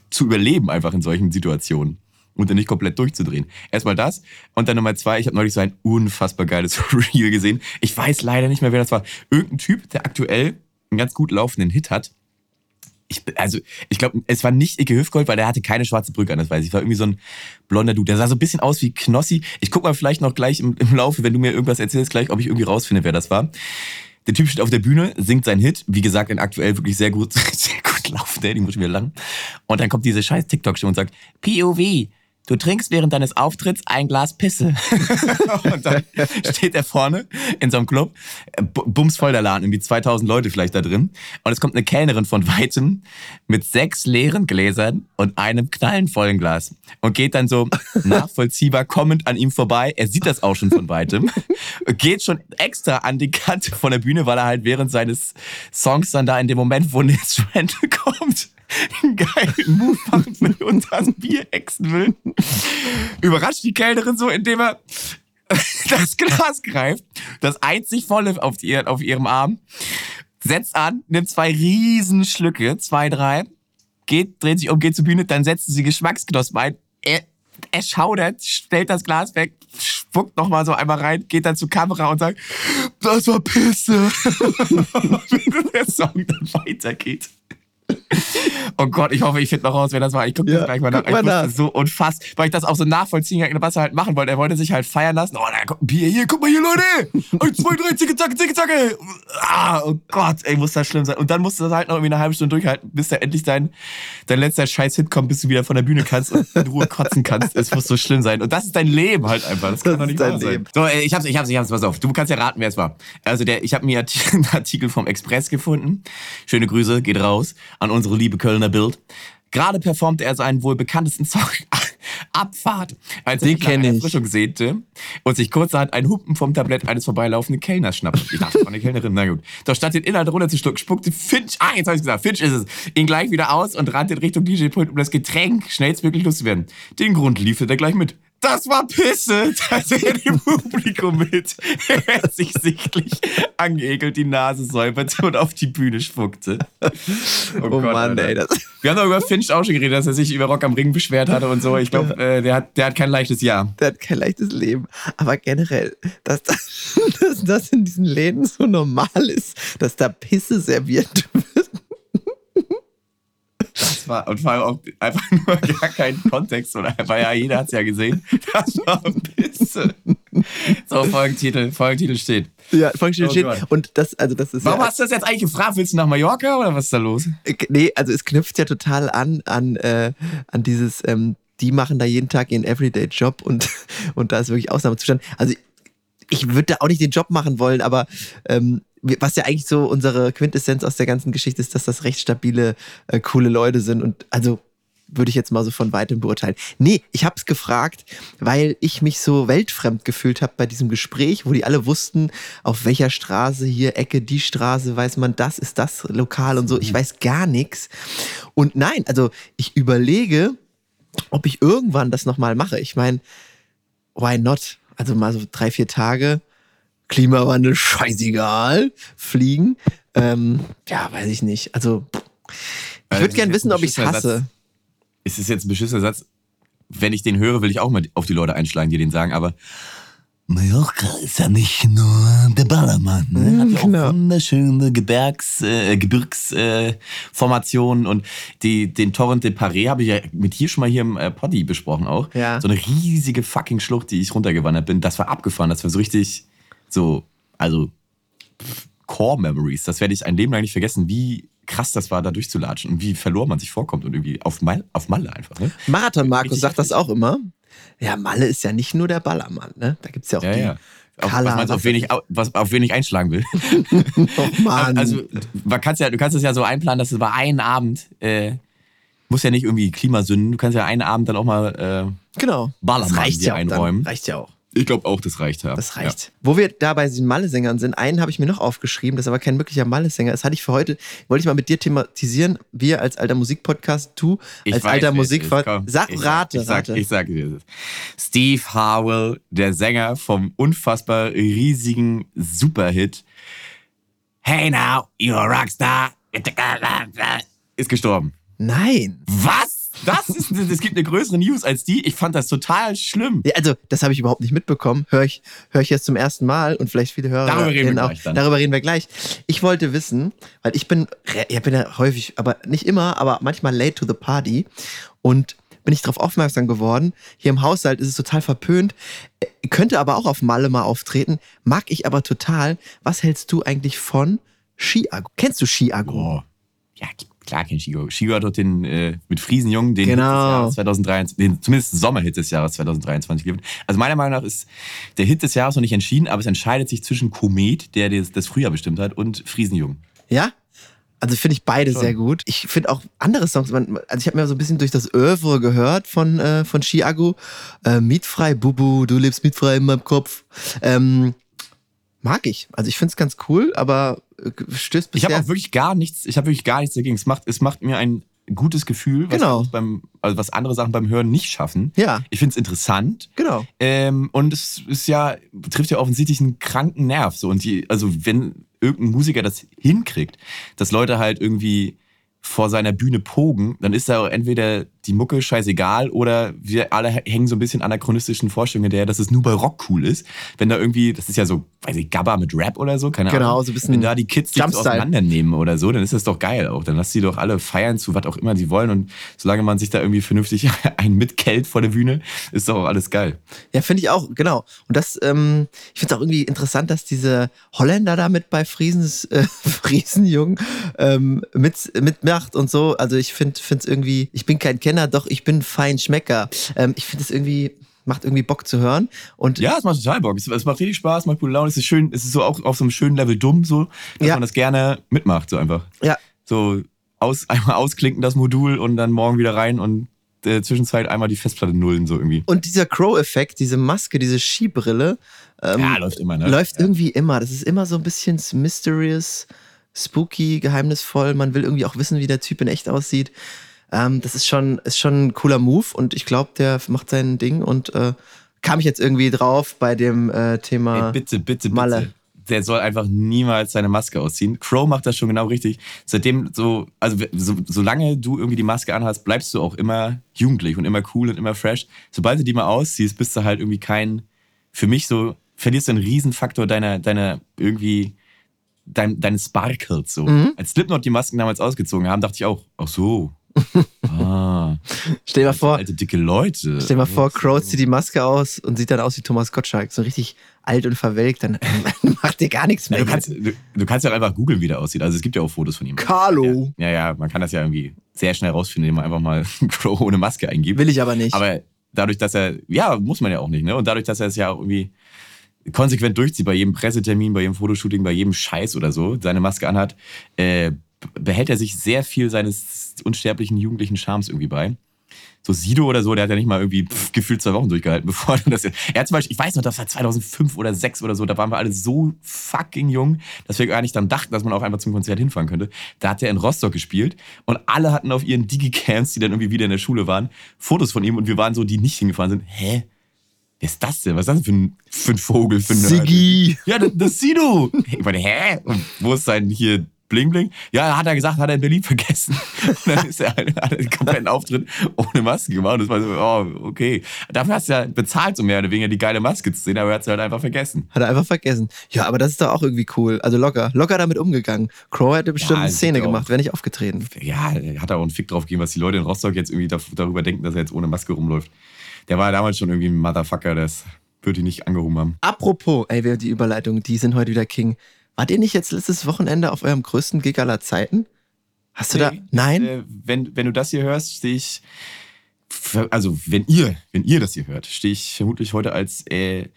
zu überleben einfach in solchen Situationen und dann nicht komplett durchzudrehen. Erstmal das und dann Nummer zwei, ich habe neulich so ein unfassbar geiles (laughs) Reel gesehen. Ich weiß leider nicht mehr, wer das war. Irgendein Typ, der aktuell einen ganz gut laufenden Hit hat. Ich, also, ich glaube, es war nicht Icke Hüfgold, weil der hatte keine schwarze Brücke an, das weiß ich. War irgendwie so ein blonder Dude. Der sah so ein bisschen aus wie Knossi. Ich guck mal vielleicht noch gleich im, im Laufe, wenn du mir irgendwas erzählst, gleich, ob ich irgendwie rausfinde, wer das war. Der Typ steht auf der Bühne, singt seinen Hit. Wie gesagt, ein aktuell wirklich sehr gut, (laughs) sehr gut laufender, die muss ich mir lang. Und dann kommt diese scheiß TikTok-Stimme und sagt, POV, du trinkst während deines Auftritts ein Glas Pisse. (laughs) und dann steht er vorne in so einem Club, bumsvoll der Laden, irgendwie 2000 Leute vielleicht da drin. Und es kommt eine Kellnerin von weitem mit sechs leeren Gläsern und einem knallenvollen Glas und geht dann so (laughs) nachvollziehbar kommend an ihm vorbei. Er sieht das auch schon von weitem. Geht schon extra an die Kante von der Bühne, weil er halt während seines Songs dann da in dem Moment, wo ein Instrumental (laughs) kommt, einen geilen Move machen will und das Bier hexen will. Überrascht die Kellnerin so, indem er das Glas greift, das einzig volle auf, ihr, auf ihrem Arm, setzt an, nimmt zwei riesen Schlücke, zwei, drei, geht, dreht sich um, geht zur Bühne, dann setzt sie Geschmacksknospen ein. Er, er schaudert, stellt das Glas weg, spuckt nochmal so einmal rein, geht dann zur Kamera und sagt, das war Pisse. (laughs) Wenn der Song dann weitergeht. Oh Gott, ich hoffe, ich finde noch raus, wer das war. Ich gucke ja, das gleich mal nach. Ich mal nach. so unfassbar, weil ich das auch so nachvollziehen kann, was er halt machen wollte. Er wollte sich halt feiern lassen. Oh, da kommt ein Bier. Hier, guck mal hier, Leute. Eins, zwei, drei, zicke, zacke, zicke, zacke. Ah, oh Gott, ey, muss das schlimm sein. Und dann musst du das halt noch irgendwie eine halbe Stunde durchhalten, bis da endlich dein, dein letzter Scheiß-Hit kommt, bis du wieder von der Bühne kannst und in Ruhe kotzen kannst. Es muss so schlimm sein. Und das ist dein Leben halt einfach. Das, das kann doch nicht wahr sein. So, ich hab's, ich hab's, ich hab's, pass auf. Du kannst ja raten, wer es war. Also der, ich habe mir einen Artikel vom Express gefunden. Schöne Grüße, geht raus an unsere liebe Kölner Bild. Gerade performte er seinen wohl bekanntesten Song (laughs) Abfahrt, als nach Erfrischung sehnte und sich kurzerhand ein Humpen vom Tablett eines vorbeilaufenden Kellners schnappte. Ich dachte, von der Kellnerin, na gut. Doch statt den Inhalt runterzuschlucken, spuckte Finch, ah, jetzt habe ich gesagt, Finch ist es, ihn gleich wieder aus und rannte in Richtung DJ-Pult, um das Getränk schnellstmöglich loszuwerden. Den Grund lieferte er gleich mit das war Pisse, dass er dem Publikum mit. (laughs) Er sich sichtlich angeekelt die Nase säuberte und auf die Bühne spuckte. Oh, oh Gott, Mann, Alter. ey. Das Wir haben doch über Finch auch schon geredet, dass er sich über Rock am Ring beschwert hatte und so. Ich glaube, äh, der, hat, der hat kein leichtes Jahr. Der hat kein leichtes Leben. Aber generell, dass das, (laughs) dass das in diesen Läden so normal ist, dass da Pisse serviert (laughs) wird war, und vor allem auch einfach (laughs) nur gar keinen Kontext, oder? Weil ja jeder hat es ja gesehen. Das war ein bisschen. So, Folgentitel, Folgentitel steht. Ja, Folgentitel oh steht. Gott. Und das, also das ist Warum ja, hast du das jetzt eigentlich gefragt? Willst du nach Mallorca oder was ist da los? Äh, nee, also es knüpft ja total an, an, äh, an dieses, ähm, die machen da jeden Tag ihren Everyday-Job und, (laughs) und da ist wirklich Ausnahmezustand. Also ich würde da auch nicht den Job machen wollen, aber ähm, was ja eigentlich so unsere Quintessenz aus der ganzen Geschichte ist, dass das recht stabile, äh, coole Leute sind. Und also würde ich jetzt mal so von weitem beurteilen. Nee, ich habe es gefragt, weil ich mich so weltfremd gefühlt habe bei diesem Gespräch, wo die alle wussten, auf welcher Straße hier, Ecke, die Straße, weiß man, das ist das Lokal und so. Ich weiß gar nichts. Und nein, also ich überlege, ob ich irgendwann das nochmal mache. Ich meine, why not? Also mal so drei, vier Tage Klimawandel, scheißegal, fliegen. Ähm, ja, weiß ich nicht. Also, ich würde gerne wissen, ob ich es hasse. Satz. Ist es jetzt ein beschissener Satz? Wenn ich den höre, will ich auch mal auf die Leute einschlagen, die den sagen, aber Mallorca ist ja nicht nur der Ballermann. Ne? Hat ja auch genau. wunderschöne Gebirgs, äh, Gebirgsformationen äh, und die, den Torrent de Paris habe ich ja mit hier schon mal hier im äh, Poddy besprochen auch. Ja. So eine riesige fucking Schlucht, die ich runtergewandert bin. Das war abgefahren. Das war so richtig so, also Core Memories. Das werde ich ein Leben lang nicht vergessen, wie krass das war, da durchzulatschen und wie verloren man sich vorkommt und irgendwie auf, Mal, auf Malle einfach. Ne? Marathon Markus sagt das auch immer. Ja, Malle ist ja nicht nur der Ballermann, ne? Da gibt es ja auch ja, die ja. auf, Color, was, meinst, auf, wen ich, au- was, auf wen ich einschlagen will. (laughs) Oh Mann. Also, man kann's ja, du kannst es ja so einplanen, dass du bei einem Abend, äh, muss ja nicht irgendwie Klimasünden, du kannst ja einen Abend dann auch mal, äh, genau. Ballermann das reicht dir ja einräumen. Dann. Reicht ja auch. Ich glaube auch, das reicht ja. Das reicht. Wo wir da bei diesen Malle-Sängern sind, einen habe ich mir noch aufgeschrieben, das ist aber kein wirklicher Malle-Sänger. Das hatte ich für heute, wollte ich mal mit dir thematisieren. Wir als alter Musikpodcast, du Ich als weiß, alter Musikfan. Sag, ich, rate, ich sag, rate. Ich sag dir das. Steve Harwell, der Sänger vom unfassbar riesigen Superhit Hey now, you're a Rockstar, ist gestorben. Nein. Was? Das ist, es gibt eine größere News als die. Ich fand das total schlimm. Ja, also, das habe ich überhaupt nicht mitbekommen. Höre ich, hör ich jetzt zum ersten Mal und vielleicht viele Hörer. Darüber reden wir auch. gleich dann. Darüber reden wir gleich. Ich wollte wissen, weil ich bin, ich bin ja häufig, aber nicht immer, aber manchmal late to the party und bin ich darauf aufmerksam geworden. Hier im Haushalt ist es total verpönt, äh, könnte aber auch auf Malle mal auftreten, mag ich aber total. Was hältst du eigentlich von Ski-Agro? Kennst du Ski-Agro? Boah. Ja, klar kennt Shigo. Shigo hat doch den äh, mit Friesenjungen den Genau. Hit des Jahres 2023, den zumindest Sommerhit des Jahres 2023 geliefert. Also meiner Meinung nach ist der Hit des Jahres noch nicht entschieden, aber es entscheidet sich zwischen Komet, der das, das Frühjahr bestimmt hat, und Friesenjungen. Ja? Also finde ich beide Schon. sehr gut. Ich finde auch andere Songs, man, also ich habe mir so ein bisschen durch das Oeuvre gehört von, äh, von Chiago. Äh, mietfrei, Bubu, du lebst mietfrei in meinem Kopf. Ähm, mag ich. Also ich finde es ganz cool, aber äh, stößt Ich habe bisher... auch wirklich gar nichts, ich habe wirklich gar nichts dagegen. Es macht, es macht mir ein gutes Gefühl, was, Genau. beim, also was andere Sachen beim Hören nicht schaffen. ja, Ich finde es interessant. genau. Ähm, und es ist ja, trifft ja offensichtlich einen kranken Nerv. So. Und die, also wenn irgendein Musiker das hinkriegt, dass Leute halt irgendwie vor seiner Bühne pogen, dann ist da entweder die Mucke scheißegal oder wir alle hängen so ein bisschen anachronistischen Vorstellungen der, dass es nur bei Rock cool ist. Wenn da irgendwie, das ist ja so, weiß ich, Gabba mit Rap oder so, keine Genau, Ahnung. so ein bisschen Wenn da die Kids sich so auseinandernehmen oder so, dann ist das doch geil auch. Dann lass die doch alle feiern zu was auch immer sie wollen und solange man sich da irgendwie vernünftig (laughs) einen mitkellt vor der Bühne, ist doch auch alles geil. Ja, finde ich auch, genau. Und das, ähm, ich finde es auch irgendwie interessant, dass diese Holländer da mit bei Friesens, äh, (laughs) Friesenjungen ähm, mit, mitmacht und so. Also ich finde es irgendwie, ich bin kein Kenner, doch ich bin Feinschmecker. Ähm, ich finde es irgendwie, macht irgendwie Bock zu hören. Und Ja, es macht total Bock. Es, es macht richtig Spaß, macht gute Laune. Es ist schön, es ist so auch auf so einem schönen Level dumm, so, dass Ja. man das gerne mitmacht, so einfach. ja, So aus, einmal ausklinken das Modul und dann morgen wieder rein und äh, Zwischenzeit einmal die Festplatte nullen, so irgendwie. und dieser Crow-Effekt, diese Maske, diese Skibrille, ähm, ja, läuft immer, ne? läuft irgendwie immer. Das ist immer so ein bisschen mysterious, spooky, geheimnisvoll. Man will irgendwie auch wissen, wie der Typ in echt aussieht. Ähm, das ist schon, ist schon ein cooler Move und ich glaube, der macht sein Ding und äh, kam ich jetzt irgendwie drauf bei dem äh, Thema. Ey, bitte, bitte, bitte. Malle. Der soll einfach niemals seine Maske ausziehen. Crow macht das schon genau richtig. Seitdem so, also so, solange du irgendwie die Maske anhast, bleibst du auch immer jugendlich und immer cool und immer fresh. Sobald du die mal ausziehst, bist du halt irgendwie kein, für mich so, verlierst du einen Riesenfaktor deiner, deiner irgendwie, dein, deines Sparkles so. Mhm. Als Slipknot die Masken damals ausgezogen haben, dachte ich auch, ach so. (laughs) ah, Stell dir mal vor, alte dicke Leute. stell dir mal vor, Crow zieht die Maske aus und sieht dann aus wie Thomas Gottschalk, so richtig alt und verwelkt, dann (laughs) (laughs) macht dir gar nichts Ja, mehr. du, kannst, du, du kannst ja einfach googeln, wie der aussieht. Also es gibt ja auch Fotos von ihm. Carlo. Ja, ja, man kann das ja irgendwie sehr schnell rausfinden, indem man einfach mal Crow ohne Maske eingibt. Will ich aber nicht. Aber dadurch, dass er, ja, muss man ja auch nicht, ne? Und dadurch, dass er es ja auch irgendwie konsequent durchzieht, bei jedem Pressetermin, bei jedem Fotoshooting, bei jedem Scheiß oder so, seine Maske anhat, äh, behält er sich sehr viel seines unsterblichen jugendlichen Charmes irgendwie bei. So Sido oder so, der hat ja nicht mal irgendwie pff, gefühlt zwei Wochen durchgehalten, (laughs) bevor er das. Er hat zum Beispiel, ich weiß noch, das war 2005 oder 2006 oder so, da waren wir alle so fucking jung, dass wir gar nicht dann dachten, dass man auch einfach zum Konzert hinfahren könnte. Da hat er in Rostock gespielt und alle hatten auf ihren Digicams, die dann irgendwie wieder in der Schule waren, Fotos von ihm und wir waren so, die nicht hingefahren sind. Hä? Wer ist das denn? Was ist das denn für ein, für ein Vogel? Für ein? Siggi. Ja, das, das Sido. Ich meine, hä? Und wo ist sein hier Bling Bling? Ja, hat er gesagt, hat er in Berlin vergessen. Und dann ist er halt, hat er den kompletten Auftritt ohne Maske gemacht. Und das war so, oh, okay. Dafür hast du ja bezahlt, so mehr oder weniger die geile Maske zu sehen, aber er hat sie halt einfach vergessen. Hat er einfach vergessen. Ja, aber das ist doch auch irgendwie cool. Also locker, locker damit umgegangen. Crow hätte bestimmt Ja, eine Szene gemacht, wäre nicht aufgetreten. Ja, er hat auch einen Fick drauf gegeben, was die Leute in Rostock jetzt irgendwie da- darüber denken, dass er jetzt ohne Maske rumläuft. Der war ja damals schon irgendwie ein Motherfucker, das würde ihn nicht angehoben haben. Apropos, ey, wer die Überleitung, die sind heute wieder King. Wart ihr nicht jetzt letztes Wochenende auf eurem größten Gig aller Zeiten? Hast du da? Nee, Nein? Äh, wenn, wenn du das hier hörst, stehe ich. Also, wenn ihr, wenn ihr das hier hört, stehe ich vermutlich heute als äh,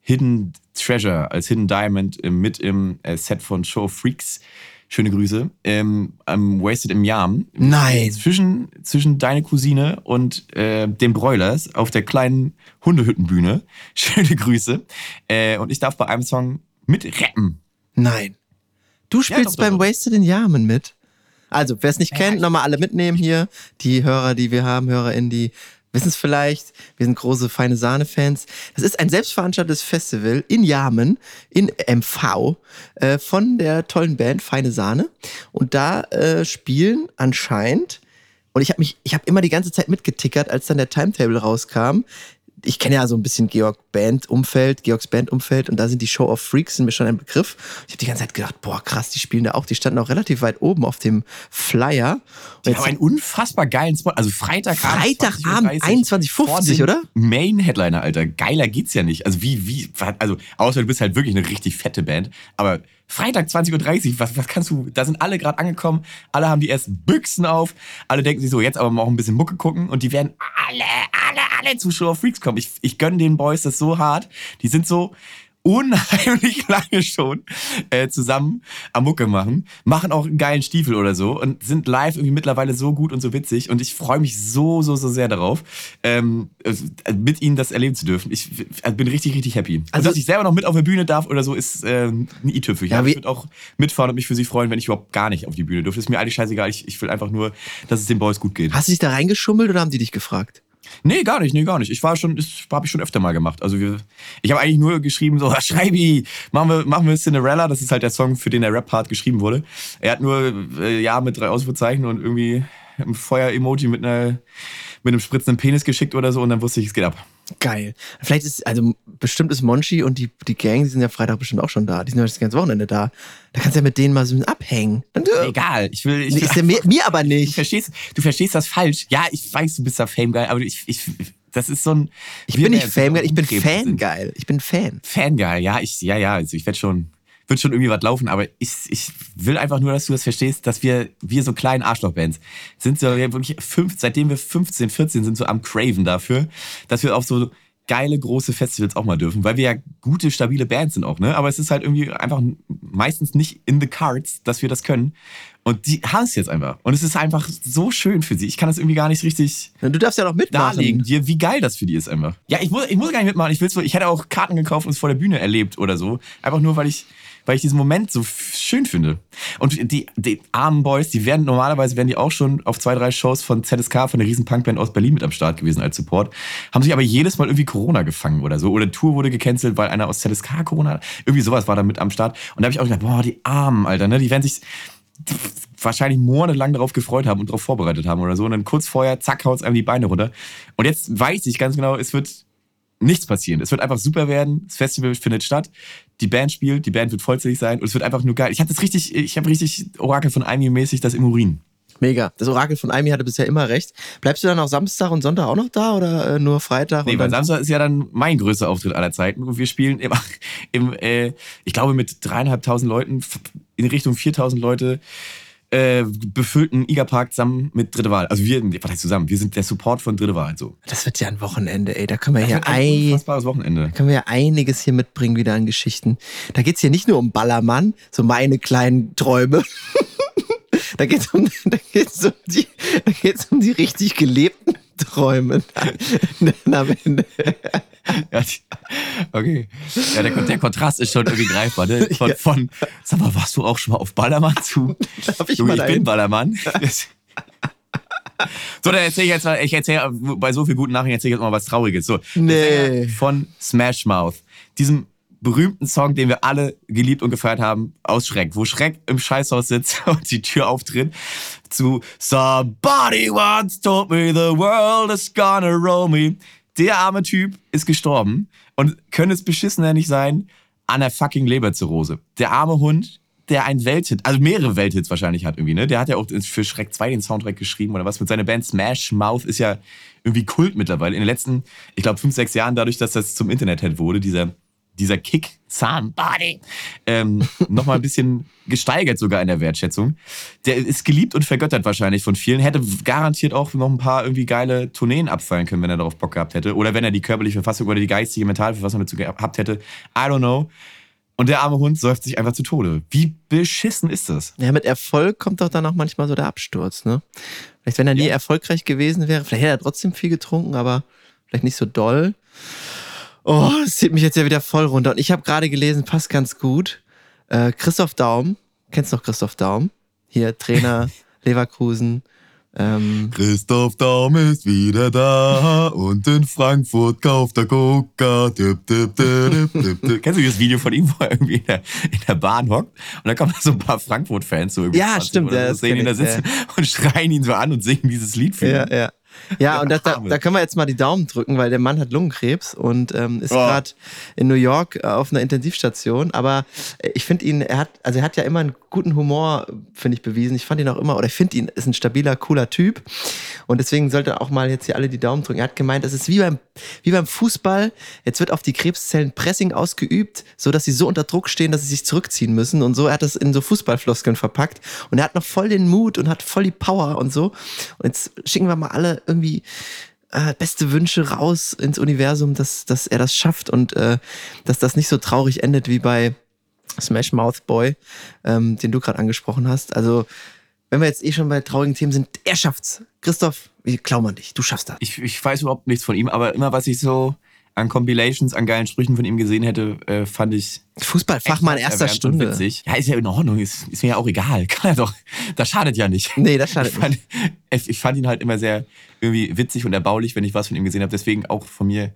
Hidden Treasure, als Hidden Diamond äh, mit im äh, Set von Show Freaks. Schöne Grüße. Ähm, am Wasted im Yam. Nein. Zwischen, zwischen deine Cousine und äh, den Broilers auf der kleinen Hundehüttenbühne. (laughs) Schöne Grüße. Äh, und ich darf bei einem Song mit rappen. Nein. Du spielst doch, doch, beim doch. Wasted in Yamen mit. Also, wer es nicht kennt, nochmal alle mitnehmen hier. Die Hörer, die wir haben, HörerInnen, die wissen es vielleicht. Wir sind große Feine Sahne-Fans. Das ist ein selbstveranstaltetes Festival in Yamen, in MV, äh, von der tollen Band Feine Sahne. Und da äh, spielen anscheinend, und ich habe mich, ich habe immer die ganze Zeit mitgetickert, als dann der Timetable rauskam. Ich kenne ja so ein bisschen Georg Band Umfeld, Georgs Band Umfeld und da sind die Show of Freaks sind mir schon ein Begriff. Ich habe die ganze Zeit gedacht, boah, krass, die spielen da auch. Die standen auch relativ weit oben auf dem Flyer. Und Die haben einen unfassbar geilen Spot. Also Freitagabend. Freitagabend 20:30 vor 21:50, dem oder? Main Headliner, Alter. Geiler geht's ja nicht. Also wie, wie, also außer du bist halt wirklich eine richtig fette Band. Aber Freitag 20.30 Uhr, was, was kannst du, da sind alle gerade angekommen, alle haben die ersten Büchsen auf, alle denken sich so, jetzt aber mal auch ein bisschen Mucke gucken und die werden alle, alle, alle zu Show of Freaks kommen. Ich, ich gönne den Boys das so hart. Die sind so unheimlich (laughs) lange schon äh, zusammen am Mucke machen, machen auch einen geilen Stiefel oder so und sind live irgendwie mittlerweile so gut und so witzig und ich freue mich so, so, so sehr darauf, ähm, äh, mit ihnen das erleben zu dürfen. Ich äh, bin richtig, richtig happy. Also, Also- dass ich selber noch mit auf der Bühne darf oder so, ist äh, ein i-Tüpfel. Ja, ich würde auch mitfahren und mich für sie freuen, wenn ich überhaupt gar nicht auf die Bühne dürfte. Ist mir eigentlich scheißegal. Ich, ich will einfach nur, dass es den Boys gut geht. Hast du dich da reingeschummelt oder haben die dich gefragt? Nee, gar nicht, nee, gar nicht. Ich war schon, das habe ich schon öfter mal gemacht. Also wir, ich habe eigentlich nur geschrieben, so, (laughs) Schreibi, machen wir, machen wir Cinderella, das ist halt der Song, für den der Rap-Part geschrieben wurde. Er hat nur, äh, ja, mit drei Ausrufezeichen und irgendwie ein Feuer-Emoji mit einer, mit einem spritzenden Penis geschickt oder so und dann wusste ich, es geht ab. Geil. Vielleicht ist, also bestimmt ist Monchi und die, die Gang, die sind ja Freitag bestimmt auch schon da. Die sind ja das ganze Wochenende da. Da kannst du ja mit denen mal so ein bisschen abhängen. Dann, äh, Egal, ich will, ich will ist ja mir, mir aber Du nicht. verstehst, du verstehst das falsch. Ja, ich weiß, du bist da Fame-Geil, aber ich, ich, das ist so ein. Ich bin nicht Fan, ich bin. Fangeil. Ich bin Fan. Fangeil, ja, ich, ja, ja, also ich werde schon, wird schon irgendwie was laufen, aber ich, ich will einfach nur, dass du das verstehst, dass wir, wir so kleinen Arschlochbands sind so wir wirklich fünf, seitdem wir 15, 14 sind, so am Craven dafür, dass wir auf so geile große Festivals auch mal dürfen, weil wir ja gute, stabile Bands sind auch, ne? Aber es ist halt irgendwie einfach meistens nicht in the cards, dass wir das können. Und die haben es jetzt einfach. Und es ist einfach so schön für sie. Ich kann das irgendwie gar nicht richtig Du darfst ja noch mitmachen. darlegen, dir, wie geil das für die ist einfach. Ja, ich muss, ich muss gar nicht mitmachen. Ich, will's, ich hätte auch Karten gekauft und es vor der Bühne erlebt oder so. Einfach nur, weil ich, weil ich diesen Moment so schön finde. Und die, die armen Boys, die werden normalerweise wären die auch schon auf zwei, drei Shows von ZSK, von der riesen Punkband aus Berlin mit am Start gewesen als Support. Haben sich aber jedes Mal irgendwie Corona gefangen oder so. Oder Tour wurde gecancelt, weil einer aus ZSK Corona. Irgendwie sowas war da mit am Start. Und da habe ich auch gedacht, boah, die Armen, Alter, ne? Die werden sich wahrscheinlich monatelang darauf gefreut haben und darauf vorbereitet haben oder so. Und dann kurz vorher, zack, haut's einem die Beine runter. Und jetzt weiß ich ganz genau, es wird nichts passieren. Es wird einfach super werden. Das Festival findet statt. Die Band spielt, die Band wird vollzählig sein und es wird einfach nur geil. Ich habe das richtig, ich habe richtig Orakel von Amy mäßig das im Urin. Mega. Das Orakel von Aimi hatte bisher immer recht. Bleibst du dann auch Samstag und Sonntag auch noch da oder äh, nur Freitag? Nee, weil Samstag ist ja dann mein größter Auftritt aller Zeiten und wir spielen im, (laughs) im äh, ich glaube mit dreieinhalbtausend Leuten in Richtung 4000 Leute äh, befüllten Igerpark zusammen mit Dritte Wahl. Also wir, was heißt zusammen? Wir sind der Support von Dritte Wahl. So. das wird ja ein Wochenende, ey. Da können wir Das ja ein unfassbares Wochenende. können wir ja einiges hier mitbringen wieder an Geschichten. Da geht's hier nicht nur um Ballermann, so meine kleinen Träume. (laughs) da geht's um, da geht's um die, da geht's um die richtig gelebten Träume. (laughs) Dann am Ende. Ja, okay. Ja, der, der Kontrast ist schon irgendwie greifbar. Ne? Von, Ja. von, sag mal, warst du auch schon mal auf Ballermann zu? Darf ich Junge, mal ich dahin? bin Ballermann. So, dann erzähl ich jetzt mal, ich erzähle bei so viel guten Nachrichten erzähle ich jetzt mal was Trauriges. So, Nee. Von Smash Mouth, diesem berühmten Song, den wir alle geliebt und gefeiert haben, aus Schreck, wo Schreck im Scheißhaus sitzt (laughs) und die Tür auftritt, zu Somebody once told me the world is gonna roll me. Der arme Typ ist gestorben und könnte es beschissener nicht sein an der fucking Leberzirrhose. Der arme Hund, der ein Welthit, also mehrere Welthits wahrscheinlich hat irgendwie, ne? Der hat ja auch für Schreck 2 den Soundtrack geschrieben oder was mit seiner Band Smash Mouth ist ja irgendwie Kult mittlerweile. In den letzten, ich glaube, fünf, sechs Jahren, dadurch, dass das zum Internet-Hit wurde, dieser dieser Kick, Somebody, ähm, nochmal ein bisschen (laughs) gesteigert sogar in der Wertschätzung. Der ist geliebt und vergöttert wahrscheinlich von vielen. Hätte garantiert auch noch ein paar irgendwie geile Tourneen abfallen können, wenn er darauf Bock gehabt hätte. Oder wenn er die körperliche Verfassung oder die geistige, mentale Verfassung dazu gehabt hätte. I don't know. Und der arme Hund säuft sich einfach zu Tode. Wie beschissen ist das? Ja, mit Erfolg kommt doch dann auch manchmal so der Absturz, ne? Vielleicht, wenn er nie Ja. erfolgreich gewesen wäre, vielleicht hätte er trotzdem viel getrunken, aber vielleicht nicht so doll. Oh, das zieht mich jetzt ja wieder voll runter. Und ich habe gerade gelesen, passt ganz gut. Äh, Christoph Daum, kennst du noch Christoph Daum? Hier, Trainer (laughs) Leverkusen. Ähm, Christoph Daum ist wieder da und in Frankfurt kauft er Coca. Dip, dip, dip. Kennst du das Video von ihm, wo er irgendwie in der, in der Bahn hockt und da kommen so ein paar Frankfurt-Fans so irgendwie Ja, 20 stimmt, ja, so, sehen ihn da sitzen und schreien ihn so an und singen dieses Lied für ja, ihn. ja. Ja, und da, da, da können wir jetzt mal die Daumen drücken, weil der Mann hat Lungenkrebs und ähm, ist Oh. gerade in New York äh, auf einer Intensivstation. Aber äh, ich finde ihn, er hat, also er hat ja immer einen guten Humor, finde ich, bewiesen. Ich fand ihn auch immer, oder ich finde ihn, ist ein stabiler, cooler Typ. Und deswegen sollte auch mal jetzt hier alle die Daumen drücken. Er hat gemeint, es ist wie beim, wie beim Fußball. Jetzt wird auf die Krebszellen Pressing ausgeübt, so dass sie so unter Druck stehen, dass sie sich zurückziehen müssen. Und so er hat das in so Fußballfloskeln verpackt. Und er hat noch voll den Mut und hat voll die Power und so. Und jetzt schicken wir mal alle irgendwie äh, beste Wünsche raus ins Universum, dass, dass er das schafft und äh, dass das nicht so traurig endet wie bei Smash Mouth Boy, ähm, den du gerade angesprochen hast. Also, wenn wir jetzt eh schon bei traurigen Themen sind, er schafft's. Christoph, wir klauen dich. Du schaffst das. Ich, ich weiß überhaupt nichts von ihm, aber immer was ich so an Compilations, an geilen Sprüchen von ihm gesehen hätte, äh, fand ich Fußballfachmann erster Stunde. Witzig. Ja, ist ja in Ordnung, ist, ist mir ja auch egal. (laughs) Kann er doch. Das schadet ja nicht. Nee, das Ich schadet fand, ich ich fand ihn halt immer sehr irgendwie witzig und erbaulich, wenn ich was von ihm gesehen habe. Deswegen auch von mir,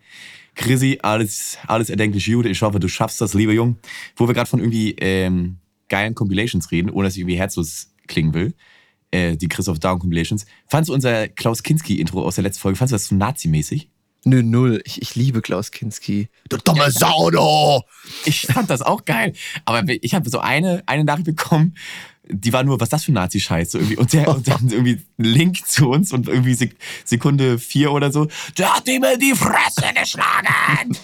Chrissy, alles, alles erdenklich gut. Ich hoffe, du schaffst das, lieber Jung. Wo wir gerade von irgendwie ähm, geilen Compilations reden, ohne dass ich irgendwie herzlos klingen will. Äh, die Christoph Daum Compilations. Fandst du unser Klaus Kinski-Intro aus der letzten Folge, fandst du das so nazimäßig? Nö, null. Ich, ich liebe Klaus Kinski. Du dumme Sau, du! Ich fand das auch geil. Aber ich habe so eine, eine Nachricht bekommen, die war nur, was ist das für ein Nazi-Scheiß? So irgendwie. Und, der, und dann irgendwie Link zu uns und irgendwie Sek Sekunde vier oder so. Der hat ihm in die Fresse geschlagen.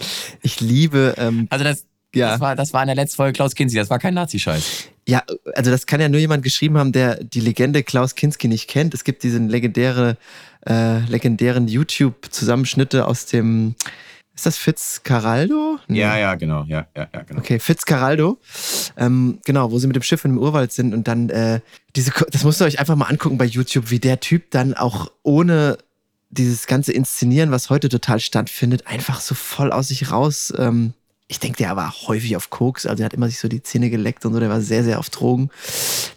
Ich liebe, ähm, Also das, Ja. das, war, das war in der letzten Folge Klaus Kinski, das war kein Nazi-Scheiß. Ja, also das kann ja nur jemand geschrieben haben, der die Legende Klaus Kinski nicht kennt. Es gibt diesen legendäre, äh, legendären YouTube-Zusammenschnitte aus dem, ist das Fitzcarraldo? Nee. Ja, ja, genau. Ja, ja, ja, genau. Okay, Fitzcarraldo. Ähm, genau, wo sie mit dem Schiff im Urwald sind und dann äh, diese, das musst ihr euch einfach mal angucken bei YouTube, wie der Typ dann auch ohne dieses ganze Inszenieren, was heute total stattfindet, einfach so voll aus sich raus. Ähm, ich denke, der war häufig auf Koks, also er hat immer sich so die Zähne geleckt und so, der war sehr, sehr auf Drogen.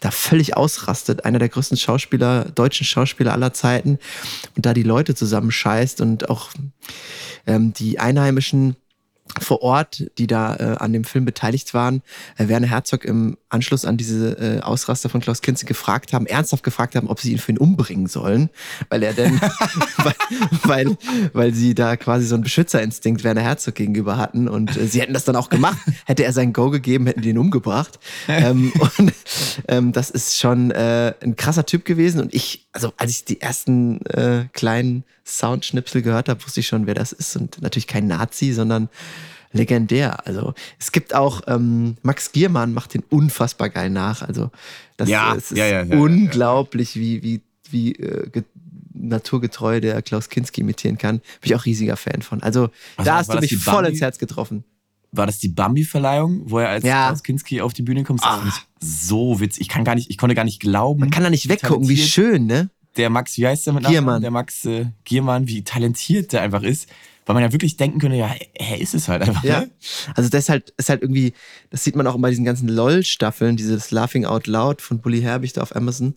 Da völlig ausrastet, einer der größten Schauspieler, deutschen Schauspieler aller Zeiten. Und da die Leute zusammenscheißt und auch ähm, die Einheimischen vor Ort, die da äh, an dem Film beteiligt waren, äh, Werner Herzog im Anschluss an diese äh, Ausraster von Klaus Kinski gefragt haben, ernsthaft gefragt haben, ob sie ihn für ihn umbringen sollen, weil er denn, (laughs) weil, weil, weil sie da quasi so einen Beschützerinstinkt Werner Herzog gegenüber hatten und äh, sie hätten das dann auch gemacht. Hätte er sein Go gegeben, hätten die ihn umgebracht. ähm, (laughs) und ähm, das ist schon äh, ein krasser Typ gewesen und ich, also als ich die ersten äh, kleinen Soundschnipsel gehört habe, wusste ich schon, wer das ist und natürlich kein Nazi, sondern legendär. Also es gibt auch ähm, Max Giermann macht den unfassbar geil nach. Also das Ja, es ist ja, ja, unglaublich, wie wie wie äh, ge- naturgetreu der Klaus Kinski imitieren kann. Bin ich auch riesiger Fan von. Also Was da hast du mich voll Bambi? ins Herz getroffen. War das die Bambi-Verleihung, wo er als. Klaus Kinski auf die Bühne kommt? Das Ah. so witzig. Ich kann gar nicht, ich konnte gar nicht glauben. Man kann da nicht weggucken, wie schön, ne? Der Max, wie heißt der mit Giermann. Der Max äh, Giermann, wie talentiert der einfach ist. Weil man ja wirklich denken könnte, ja, er ist es halt einfach. Ja. Ne? Also das ist halt, ist halt irgendwie, das sieht man auch bei diesen ganzen LOL-Staffeln, dieses Laughing Out Loud von Bully Herbig da auf Amazon.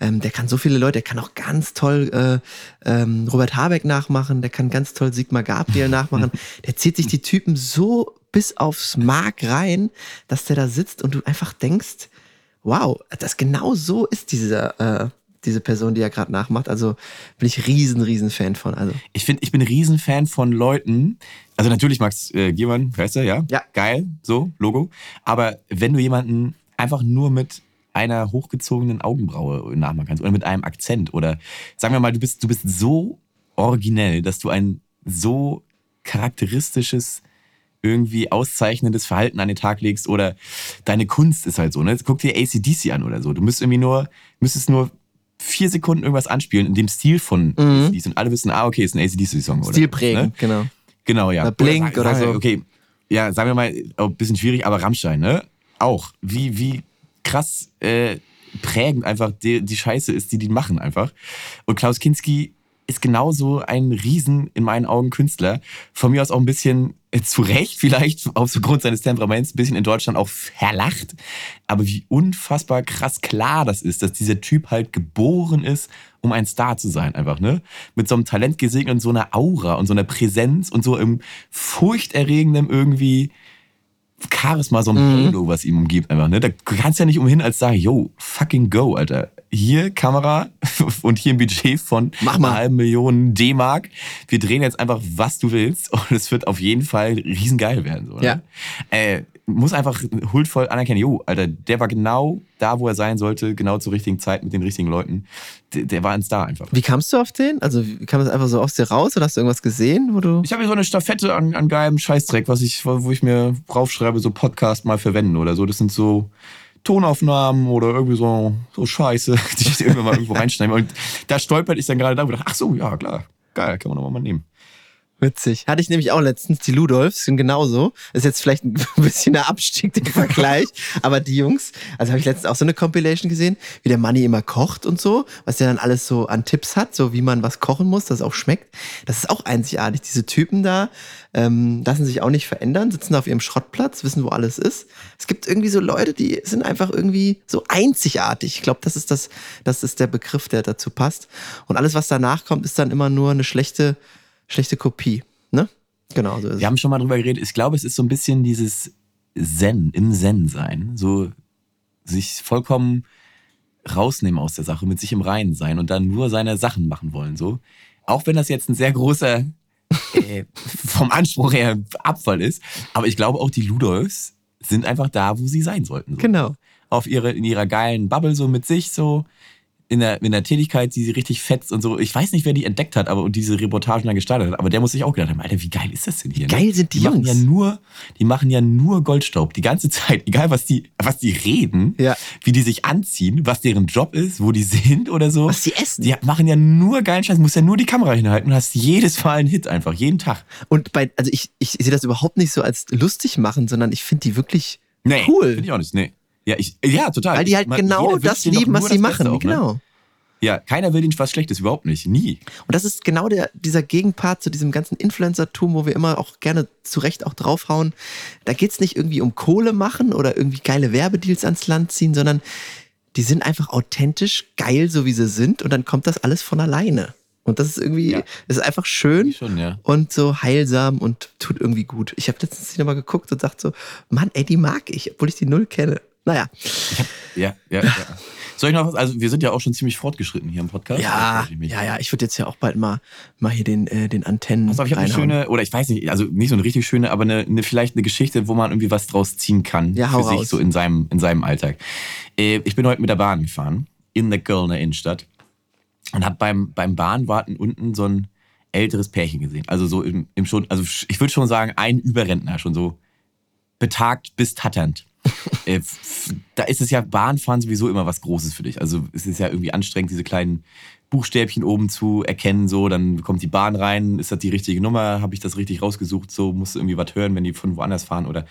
Ähm, der kann so viele Leute, der kann auch ganz toll äh, ähm, Robert Habeck nachmachen, der kann ganz toll Sigmar Gabriel nachmachen. (laughs) Der zieht sich die Typen so bis aufs Mark rein, dass der da sitzt und du einfach denkst, wow, das genau so ist diese, äh, diese Person, die er gerade nachmacht. Also bin ich riesen, riesen Fan von. Also Ich finde, ich bin ein Riesenfan von Leuten. Also natürlich Max äh, Giermann, weißt du, ja? Ja. Geil, so, Logo. Aber wenn du jemanden einfach nur mit einer hochgezogenen Augenbraue nachmachen kannst oder mit einem Akzent oder sagen wir mal, du bist, du bist so originell, dass du ein so charakteristisches irgendwie auszeichnendes Verhalten an den Tag legst oder deine Kunst ist halt so, ne? Guck dir ACDC an oder so. Du müsstest irgendwie nur, müsstest nur vier Sekunden irgendwas anspielen in dem Stil von Mhm. ACDC und alle wissen, ah, okay, ist ein ACDC-Song. Stil prägen, genau. Genau, ja. Oder Blink oder sag- so. Okay, ja, sagen wir mal, ein bisschen schwierig, aber Rammstein, ne? Auch. Wie, wie krass äh, prägend einfach die, die Scheiße ist, die die machen einfach. Und Klaus Kinski ist genauso ein Riesen in meinen Augen Künstler. Von mir aus auch ein bisschen äh, zu Recht, vielleicht (laughs) aufgrund seines Temperaments, ein bisschen in Deutschland auch verlacht. Aber wie unfassbar krass klar das ist, dass dieser Typ halt geboren ist, um ein Star zu sein, einfach, ne? Mit so einem Talent gesegnet und so einer Aura und so einer Präsenz und so im furchterregendem irgendwie Charisma, so ein Mhm. Halo, was ihm umgibt, einfach, ne? Da kannst du ja nicht umhin, als sagen, yo, fucking go, Alter. Hier Kamera (laughs) und hier ein Budget von Mach mal. einer halben Million D-Mark. Wir drehen jetzt einfach, was du willst und es wird auf jeden Fall riesengeil werden, so, ne? Ja. Äh, muss einfach huldvoll anerkennen, jo, Alter, der war genau da, wo er sein sollte, genau zur richtigen Zeit mit den richtigen Leuten. Der, der war ein Star einfach. Wie kamst du auf den? Also kam das einfach so aus dir raus oder hast du irgendwas gesehen, wo du. Ich habe hier so eine Staffette an, an geilem Scheißdreck, was ich, wo ich mir draufschreibe, so Podcast mal verwenden oder so. Das sind so Tonaufnahmen oder irgendwie so, so Scheiße, (laughs) die ich irgendwann mal irgendwo reinschneide. Und da stolpert ich dann gerade da und dachte, ach so, ja, klar, geil, kann man doch mal nehmen. Witzig. Hatte ich nämlich auch letztens, die Ludolfs sind genauso. Ist jetzt vielleicht ein (laughs) bisschen der Abstieg im Vergleich, (laughs) aber die Jungs, also habe ich letztens auch so eine Compilation gesehen, wie der Manni immer kocht und so, was der dann alles so an Tipps hat, so wie man was kochen muss, dass es auch schmeckt. Das ist auch einzigartig. Diese Typen da ähm, lassen sich auch nicht verändern, sitzen auf ihrem Schrottplatz, wissen, wo alles ist. Es gibt irgendwie so Leute, die sind einfach irgendwie so einzigartig. Ich glaube, das ist das, das ist der Begriff, der dazu passt. Und alles, was danach kommt, ist dann immer nur eine schlechte, schlechte Kopie. Ne? Genau so ist Wir haben schon mal drüber geredet. Ich glaube, es ist so ein bisschen dieses Zen, im Zen sein. So sich vollkommen rausnehmen aus der Sache, mit sich im Reinen sein und dann nur seine Sachen machen wollen. So. Auch wenn das jetzt ein sehr großer, (laughs) äh, vom Anspruch her Abfall ist. Aber ich glaube auch die Ludolfs sind einfach da, wo sie sein sollten. So. Genau. Auf ihre, in ihrer geilen Bubble so mit sich so. In der, in der Tätigkeit, die sie richtig fetzt und so. Ich weiß nicht, wer die entdeckt hat, aber und diese Reportagen dann gestartet hat. Aber der muss sich auch gedacht haben, Alter, wie geil ist das denn hier? ne? geil sind die machen Jungs. ja nur, die machen ja nur Goldstaub die ganze Zeit, egal was die, was die reden, Ja. wie die sich anziehen, was deren Job ist, wo die sind oder so. Was die essen. Die machen ja nur geilen Scheiß, musst ja nur die Kamera hinhalten und hast jedes Mal einen Hit einfach, jeden Tag. Und bei, also ich, ich sehe das überhaupt nicht so als lustig machen, sondern ich finde die wirklich Nee, cool. Finde ich auch nicht, nee. Ja, ich, ja, total. Weil die halt Man- genau das lieben, was sie machen. auch, ne? genau. Ja, keiner will denen was Schlechtes, überhaupt nicht. Nie. Und das ist genau der, dieser Gegenpart zu diesem ganzen Influencer-Tum, wo wir immer auch gerne zu Recht auch draufhauen. Da geht's nicht irgendwie um Kohle machen oder irgendwie geile Werbedeals ans Land ziehen, sondern die sind einfach authentisch geil, so wie sie sind. Und dann kommt das alles von alleine. Und das ist irgendwie, Ja. das ist einfach schön Schon, ja. und so heilsam und tut irgendwie gut. Ich habe letztens nochmal geguckt und dachte so, Mann, ey, die mag ich, obwohl ich die null kenne. Naja, Ja, ja, ja. Soll ich noch was? Also, wir sind ja auch schon ziemlich fortgeschritten hier im Podcast. ja, mich- ja, ja, ich würde jetzt ja auch bald mal, mal hier den, äh, den Antennen. Auf, ich habe eine schöne, oder ich weiß nicht, also nicht so eine richtig schöne, aber eine, eine vielleicht eine Geschichte, wo man irgendwie was draus ziehen kann Ja, für hau sich raus. so in seinem, in seinem Alltag. Äh, ich bin heute mit der Bahn gefahren in der Kölner Innenstadt und habe beim, beim Bahnwarten unten so ein älteres Pärchen gesehen. Also so im, im schon, also ich würde schon sagen, ein Überrentner, schon so betagt bis tatternd. (laughs) äh, da ist es ja Bahnfahren sowieso immer was Großes für dich. Also es ist ja irgendwie anstrengend, diese kleinen Buchstäbchen oben zu erkennen. So, dann kommt die Bahn rein, ist das die richtige Nummer? Habe ich das richtig rausgesucht? So, musst du irgendwie was hören, wenn die von woanders fahren oder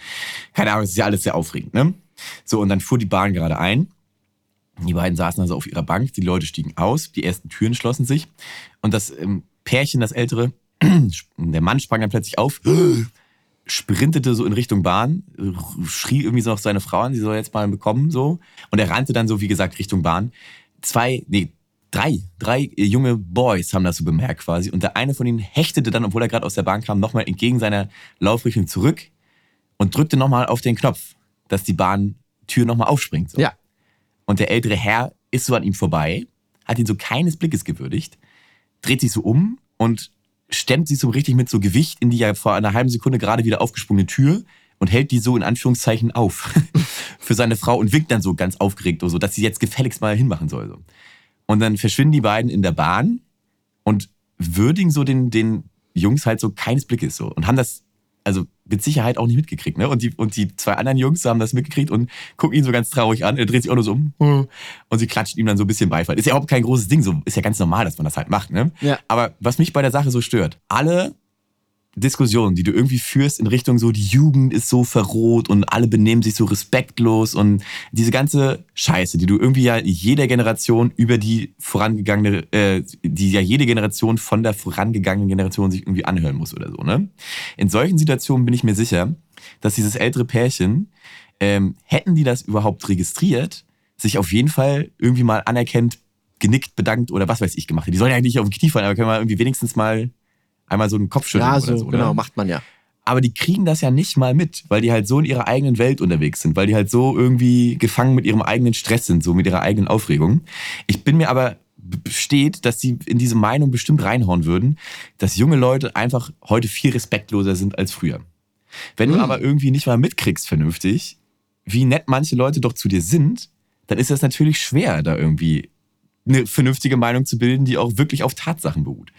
keine Ahnung, es ist ja alles sehr aufregend, ne? So, und dann fuhr die Bahn gerade ein. Die beiden saßen also auf ihrer Bank, die Leute stiegen aus, die ersten Türen schlossen sich und das ähm, Pärchen, das ältere, (clears throat) der Mann sprang dann plötzlich auf, sprintete so in Richtung Bahn, schrie irgendwie so noch seine Frau an, sie soll jetzt mal bekommen, so. Und er rannte dann so, wie gesagt, Richtung Bahn. Zwei, nee, drei, drei junge Boys haben das so bemerkt quasi. Und der eine von ihnen hechtete dann, obwohl er gerade aus der Bahn kam, nochmal entgegen seiner Laufrichtung zurück und drückte nochmal auf den Knopf, dass die Bahntür nochmal aufspringt. So. Ja. Und der ältere Herr ist so an ihm vorbei, hat ihn so keines Blickes gewürdigt, dreht sich so um und stemmt sich so richtig mit so Gewicht in die ja vor einer halben Sekunde gerade wieder aufgesprungene Tür und hält die so in Anführungszeichen auf (laughs) für seine Frau und winkt dann so ganz aufgeregt, so, dass sie jetzt gefälligst mal hinmachen soll. So. Und dann verschwinden die beiden in der Bahn und würdigen so den, den Jungs halt so keines Blickes so und haben das, also mit Sicherheit auch nicht mitgekriegt. Ne? Und, die, und die zwei anderen Jungs haben das mitgekriegt und gucken ihn so ganz traurig an. Er dreht sich auch nur so um und sie klatschen ihm dann so ein bisschen Beifall. Ist ja überhaupt kein großes Ding, so ist ja ganz normal, dass man das halt macht. Ne? Ja. Aber was mich bei der Sache so stört, alle Diskussionen, die du irgendwie führst in Richtung so, die Jugend ist so verroht und alle benehmen sich so respektlos und diese ganze Scheiße, die du irgendwie ja jeder Generation über die vorangegangene, äh, die ja jede Generation von der vorangegangenen Generation sich irgendwie anhören muss oder so, ne? In solchen Situationen bin ich mir sicher, dass dieses ältere Pärchen, ähm, hätten die das überhaupt registriert, sich auf jeden Fall irgendwie mal anerkennt, genickt, bedankt oder was weiß ich gemacht hätte. Die sollen ja nicht auf dem Knie fallen, aber können wir irgendwie wenigstens mal einmal so einen Kopf schütteln Ja, oder so, so. ne? genau, macht man ja. aber die kriegen das ja nicht mal mit, weil die halt so in ihrer eigenen Welt unterwegs sind, weil die halt so irgendwie gefangen mit ihrem eigenen Stress sind, so mit ihrer eigenen Aufregung. Ich bin mir aber besteht, dass sie in diese Meinung bestimmt reinhauen würden, dass junge Leute einfach heute viel respektloser sind als früher. Wenn du Hm. aber irgendwie nicht mal mitkriegst vernünftig, wie nett manche Leute doch zu dir sind, dann ist das natürlich schwer, da irgendwie eine vernünftige Meinung zu bilden, die auch wirklich auf Tatsachen beruht.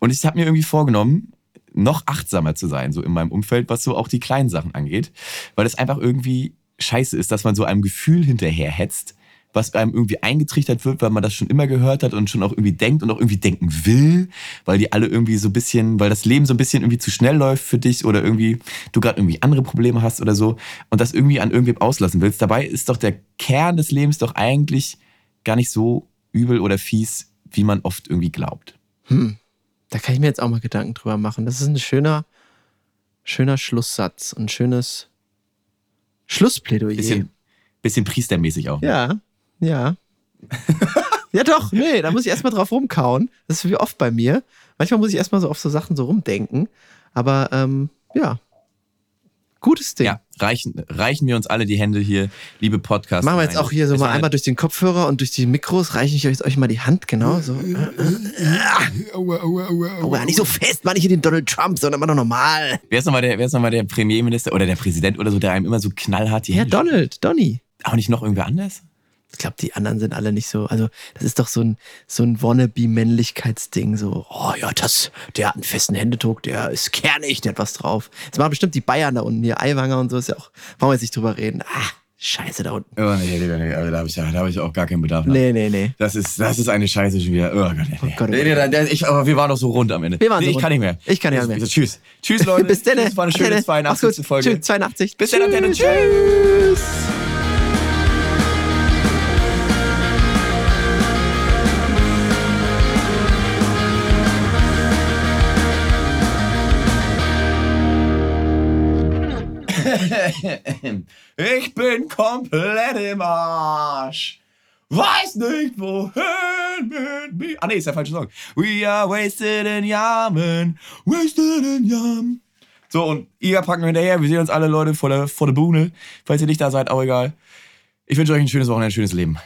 Und ich habe mir irgendwie vorgenommen, noch achtsamer zu sein, so in meinem Umfeld, was so auch die kleinen Sachen angeht, weil es einfach irgendwie scheiße ist, dass man so einem Gefühl hinterherhetzt, was einem irgendwie eingetrichtert wird, weil man das schon immer gehört hat und schon auch irgendwie denkt und auch irgendwie denken will, weil die alle irgendwie so ein bisschen, weil das Leben so ein bisschen irgendwie zu schnell läuft für dich oder irgendwie du gerade irgendwie andere Probleme hast oder so und das irgendwie an irgendwem auslassen willst. Dabei ist doch der Kern des Lebens doch eigentlich gar nicht so übel oder fies, wie man oft irgendwie glaubt. Hm. Da kann ich mir jetzt auch mal Gedanken drüber machen. Das ist ein schöner, schöner Schlusssatz und ein schönes Schlussplädoyer. Bisschen, bisschen priestermäßig auch. Ja, ja. (laughs) ja, doch, nee, da muss ich erstmal drauf rumkauen. Das ist wie oft bei mir. Manchmal muss ich erstmal so auf so Sachen so rumdenken. Aber ähm, ja. Gutes Ding. Ja, reichen, reichen wir uns alle die Hände hier, liebe Podcast. Machen wir jetzt auch hier so mal einmal durch den Kopfhörer und durch die Mikros. Reiche ich euch, euch mal die Hand, genau. So. Oh, ja, nicht so fest, mal nicht in den Donald Trump, sondern mal doch normal. Wer ist nochmal der, wer ist noch mal der Premierminister oder der Präsident oder so, der einem immer so knallhart die Ja, Hände Donald, Donny. Aber nicht noch irgendwer anders? Ich glaube, die anderen sind alle nicht so. Also, das ist doch so ein, so ein Wannabe-Männlichkeitsding. So, oh ja, das, der hat einen festen Händedruck, der ist kernig, der hat was drauf. Jetzt machen bestimmt die Bayern da unten, hier Eiwanger und so, ist ja auch, wollen wir jetzt nicht drüber reden. Ah, scheiße da unten. Oh, nee, nee, nee, aber da habe ich, da hab ich auch gar keinen Bedarf. nach. Nee, nee, nee. Das ist, das ist eine Scheiße schon wieder. Oh Gott, nee, nee. Gott, oh nee, nee, Gott. nee, ich, aber wir waren doch so rund am Ende. Wir waren nee, so ich rund. kann nicht mehr. Ich kann nicht mehr. Also, tschüss. Tschüss, (laughs) Leute. Bis dann. Das war eine schöne 82. Folge. Tschüss, 82. Bis dann. Tschüss. (laughs) Ich bin komplett im Arsch. Weiß nicht wohin mit mir. Ah nee, ist der falsche Song. We are wasted in Yamen. Wasted in Yamen. So, und ihr packen wir hinterher. Wir sehen uns alle Leute vor der, vor der Bühne. Falls ihr nicht da seid, auch egal. Ich wünsche euch ein schönes Wochenende, ein schönes Leben.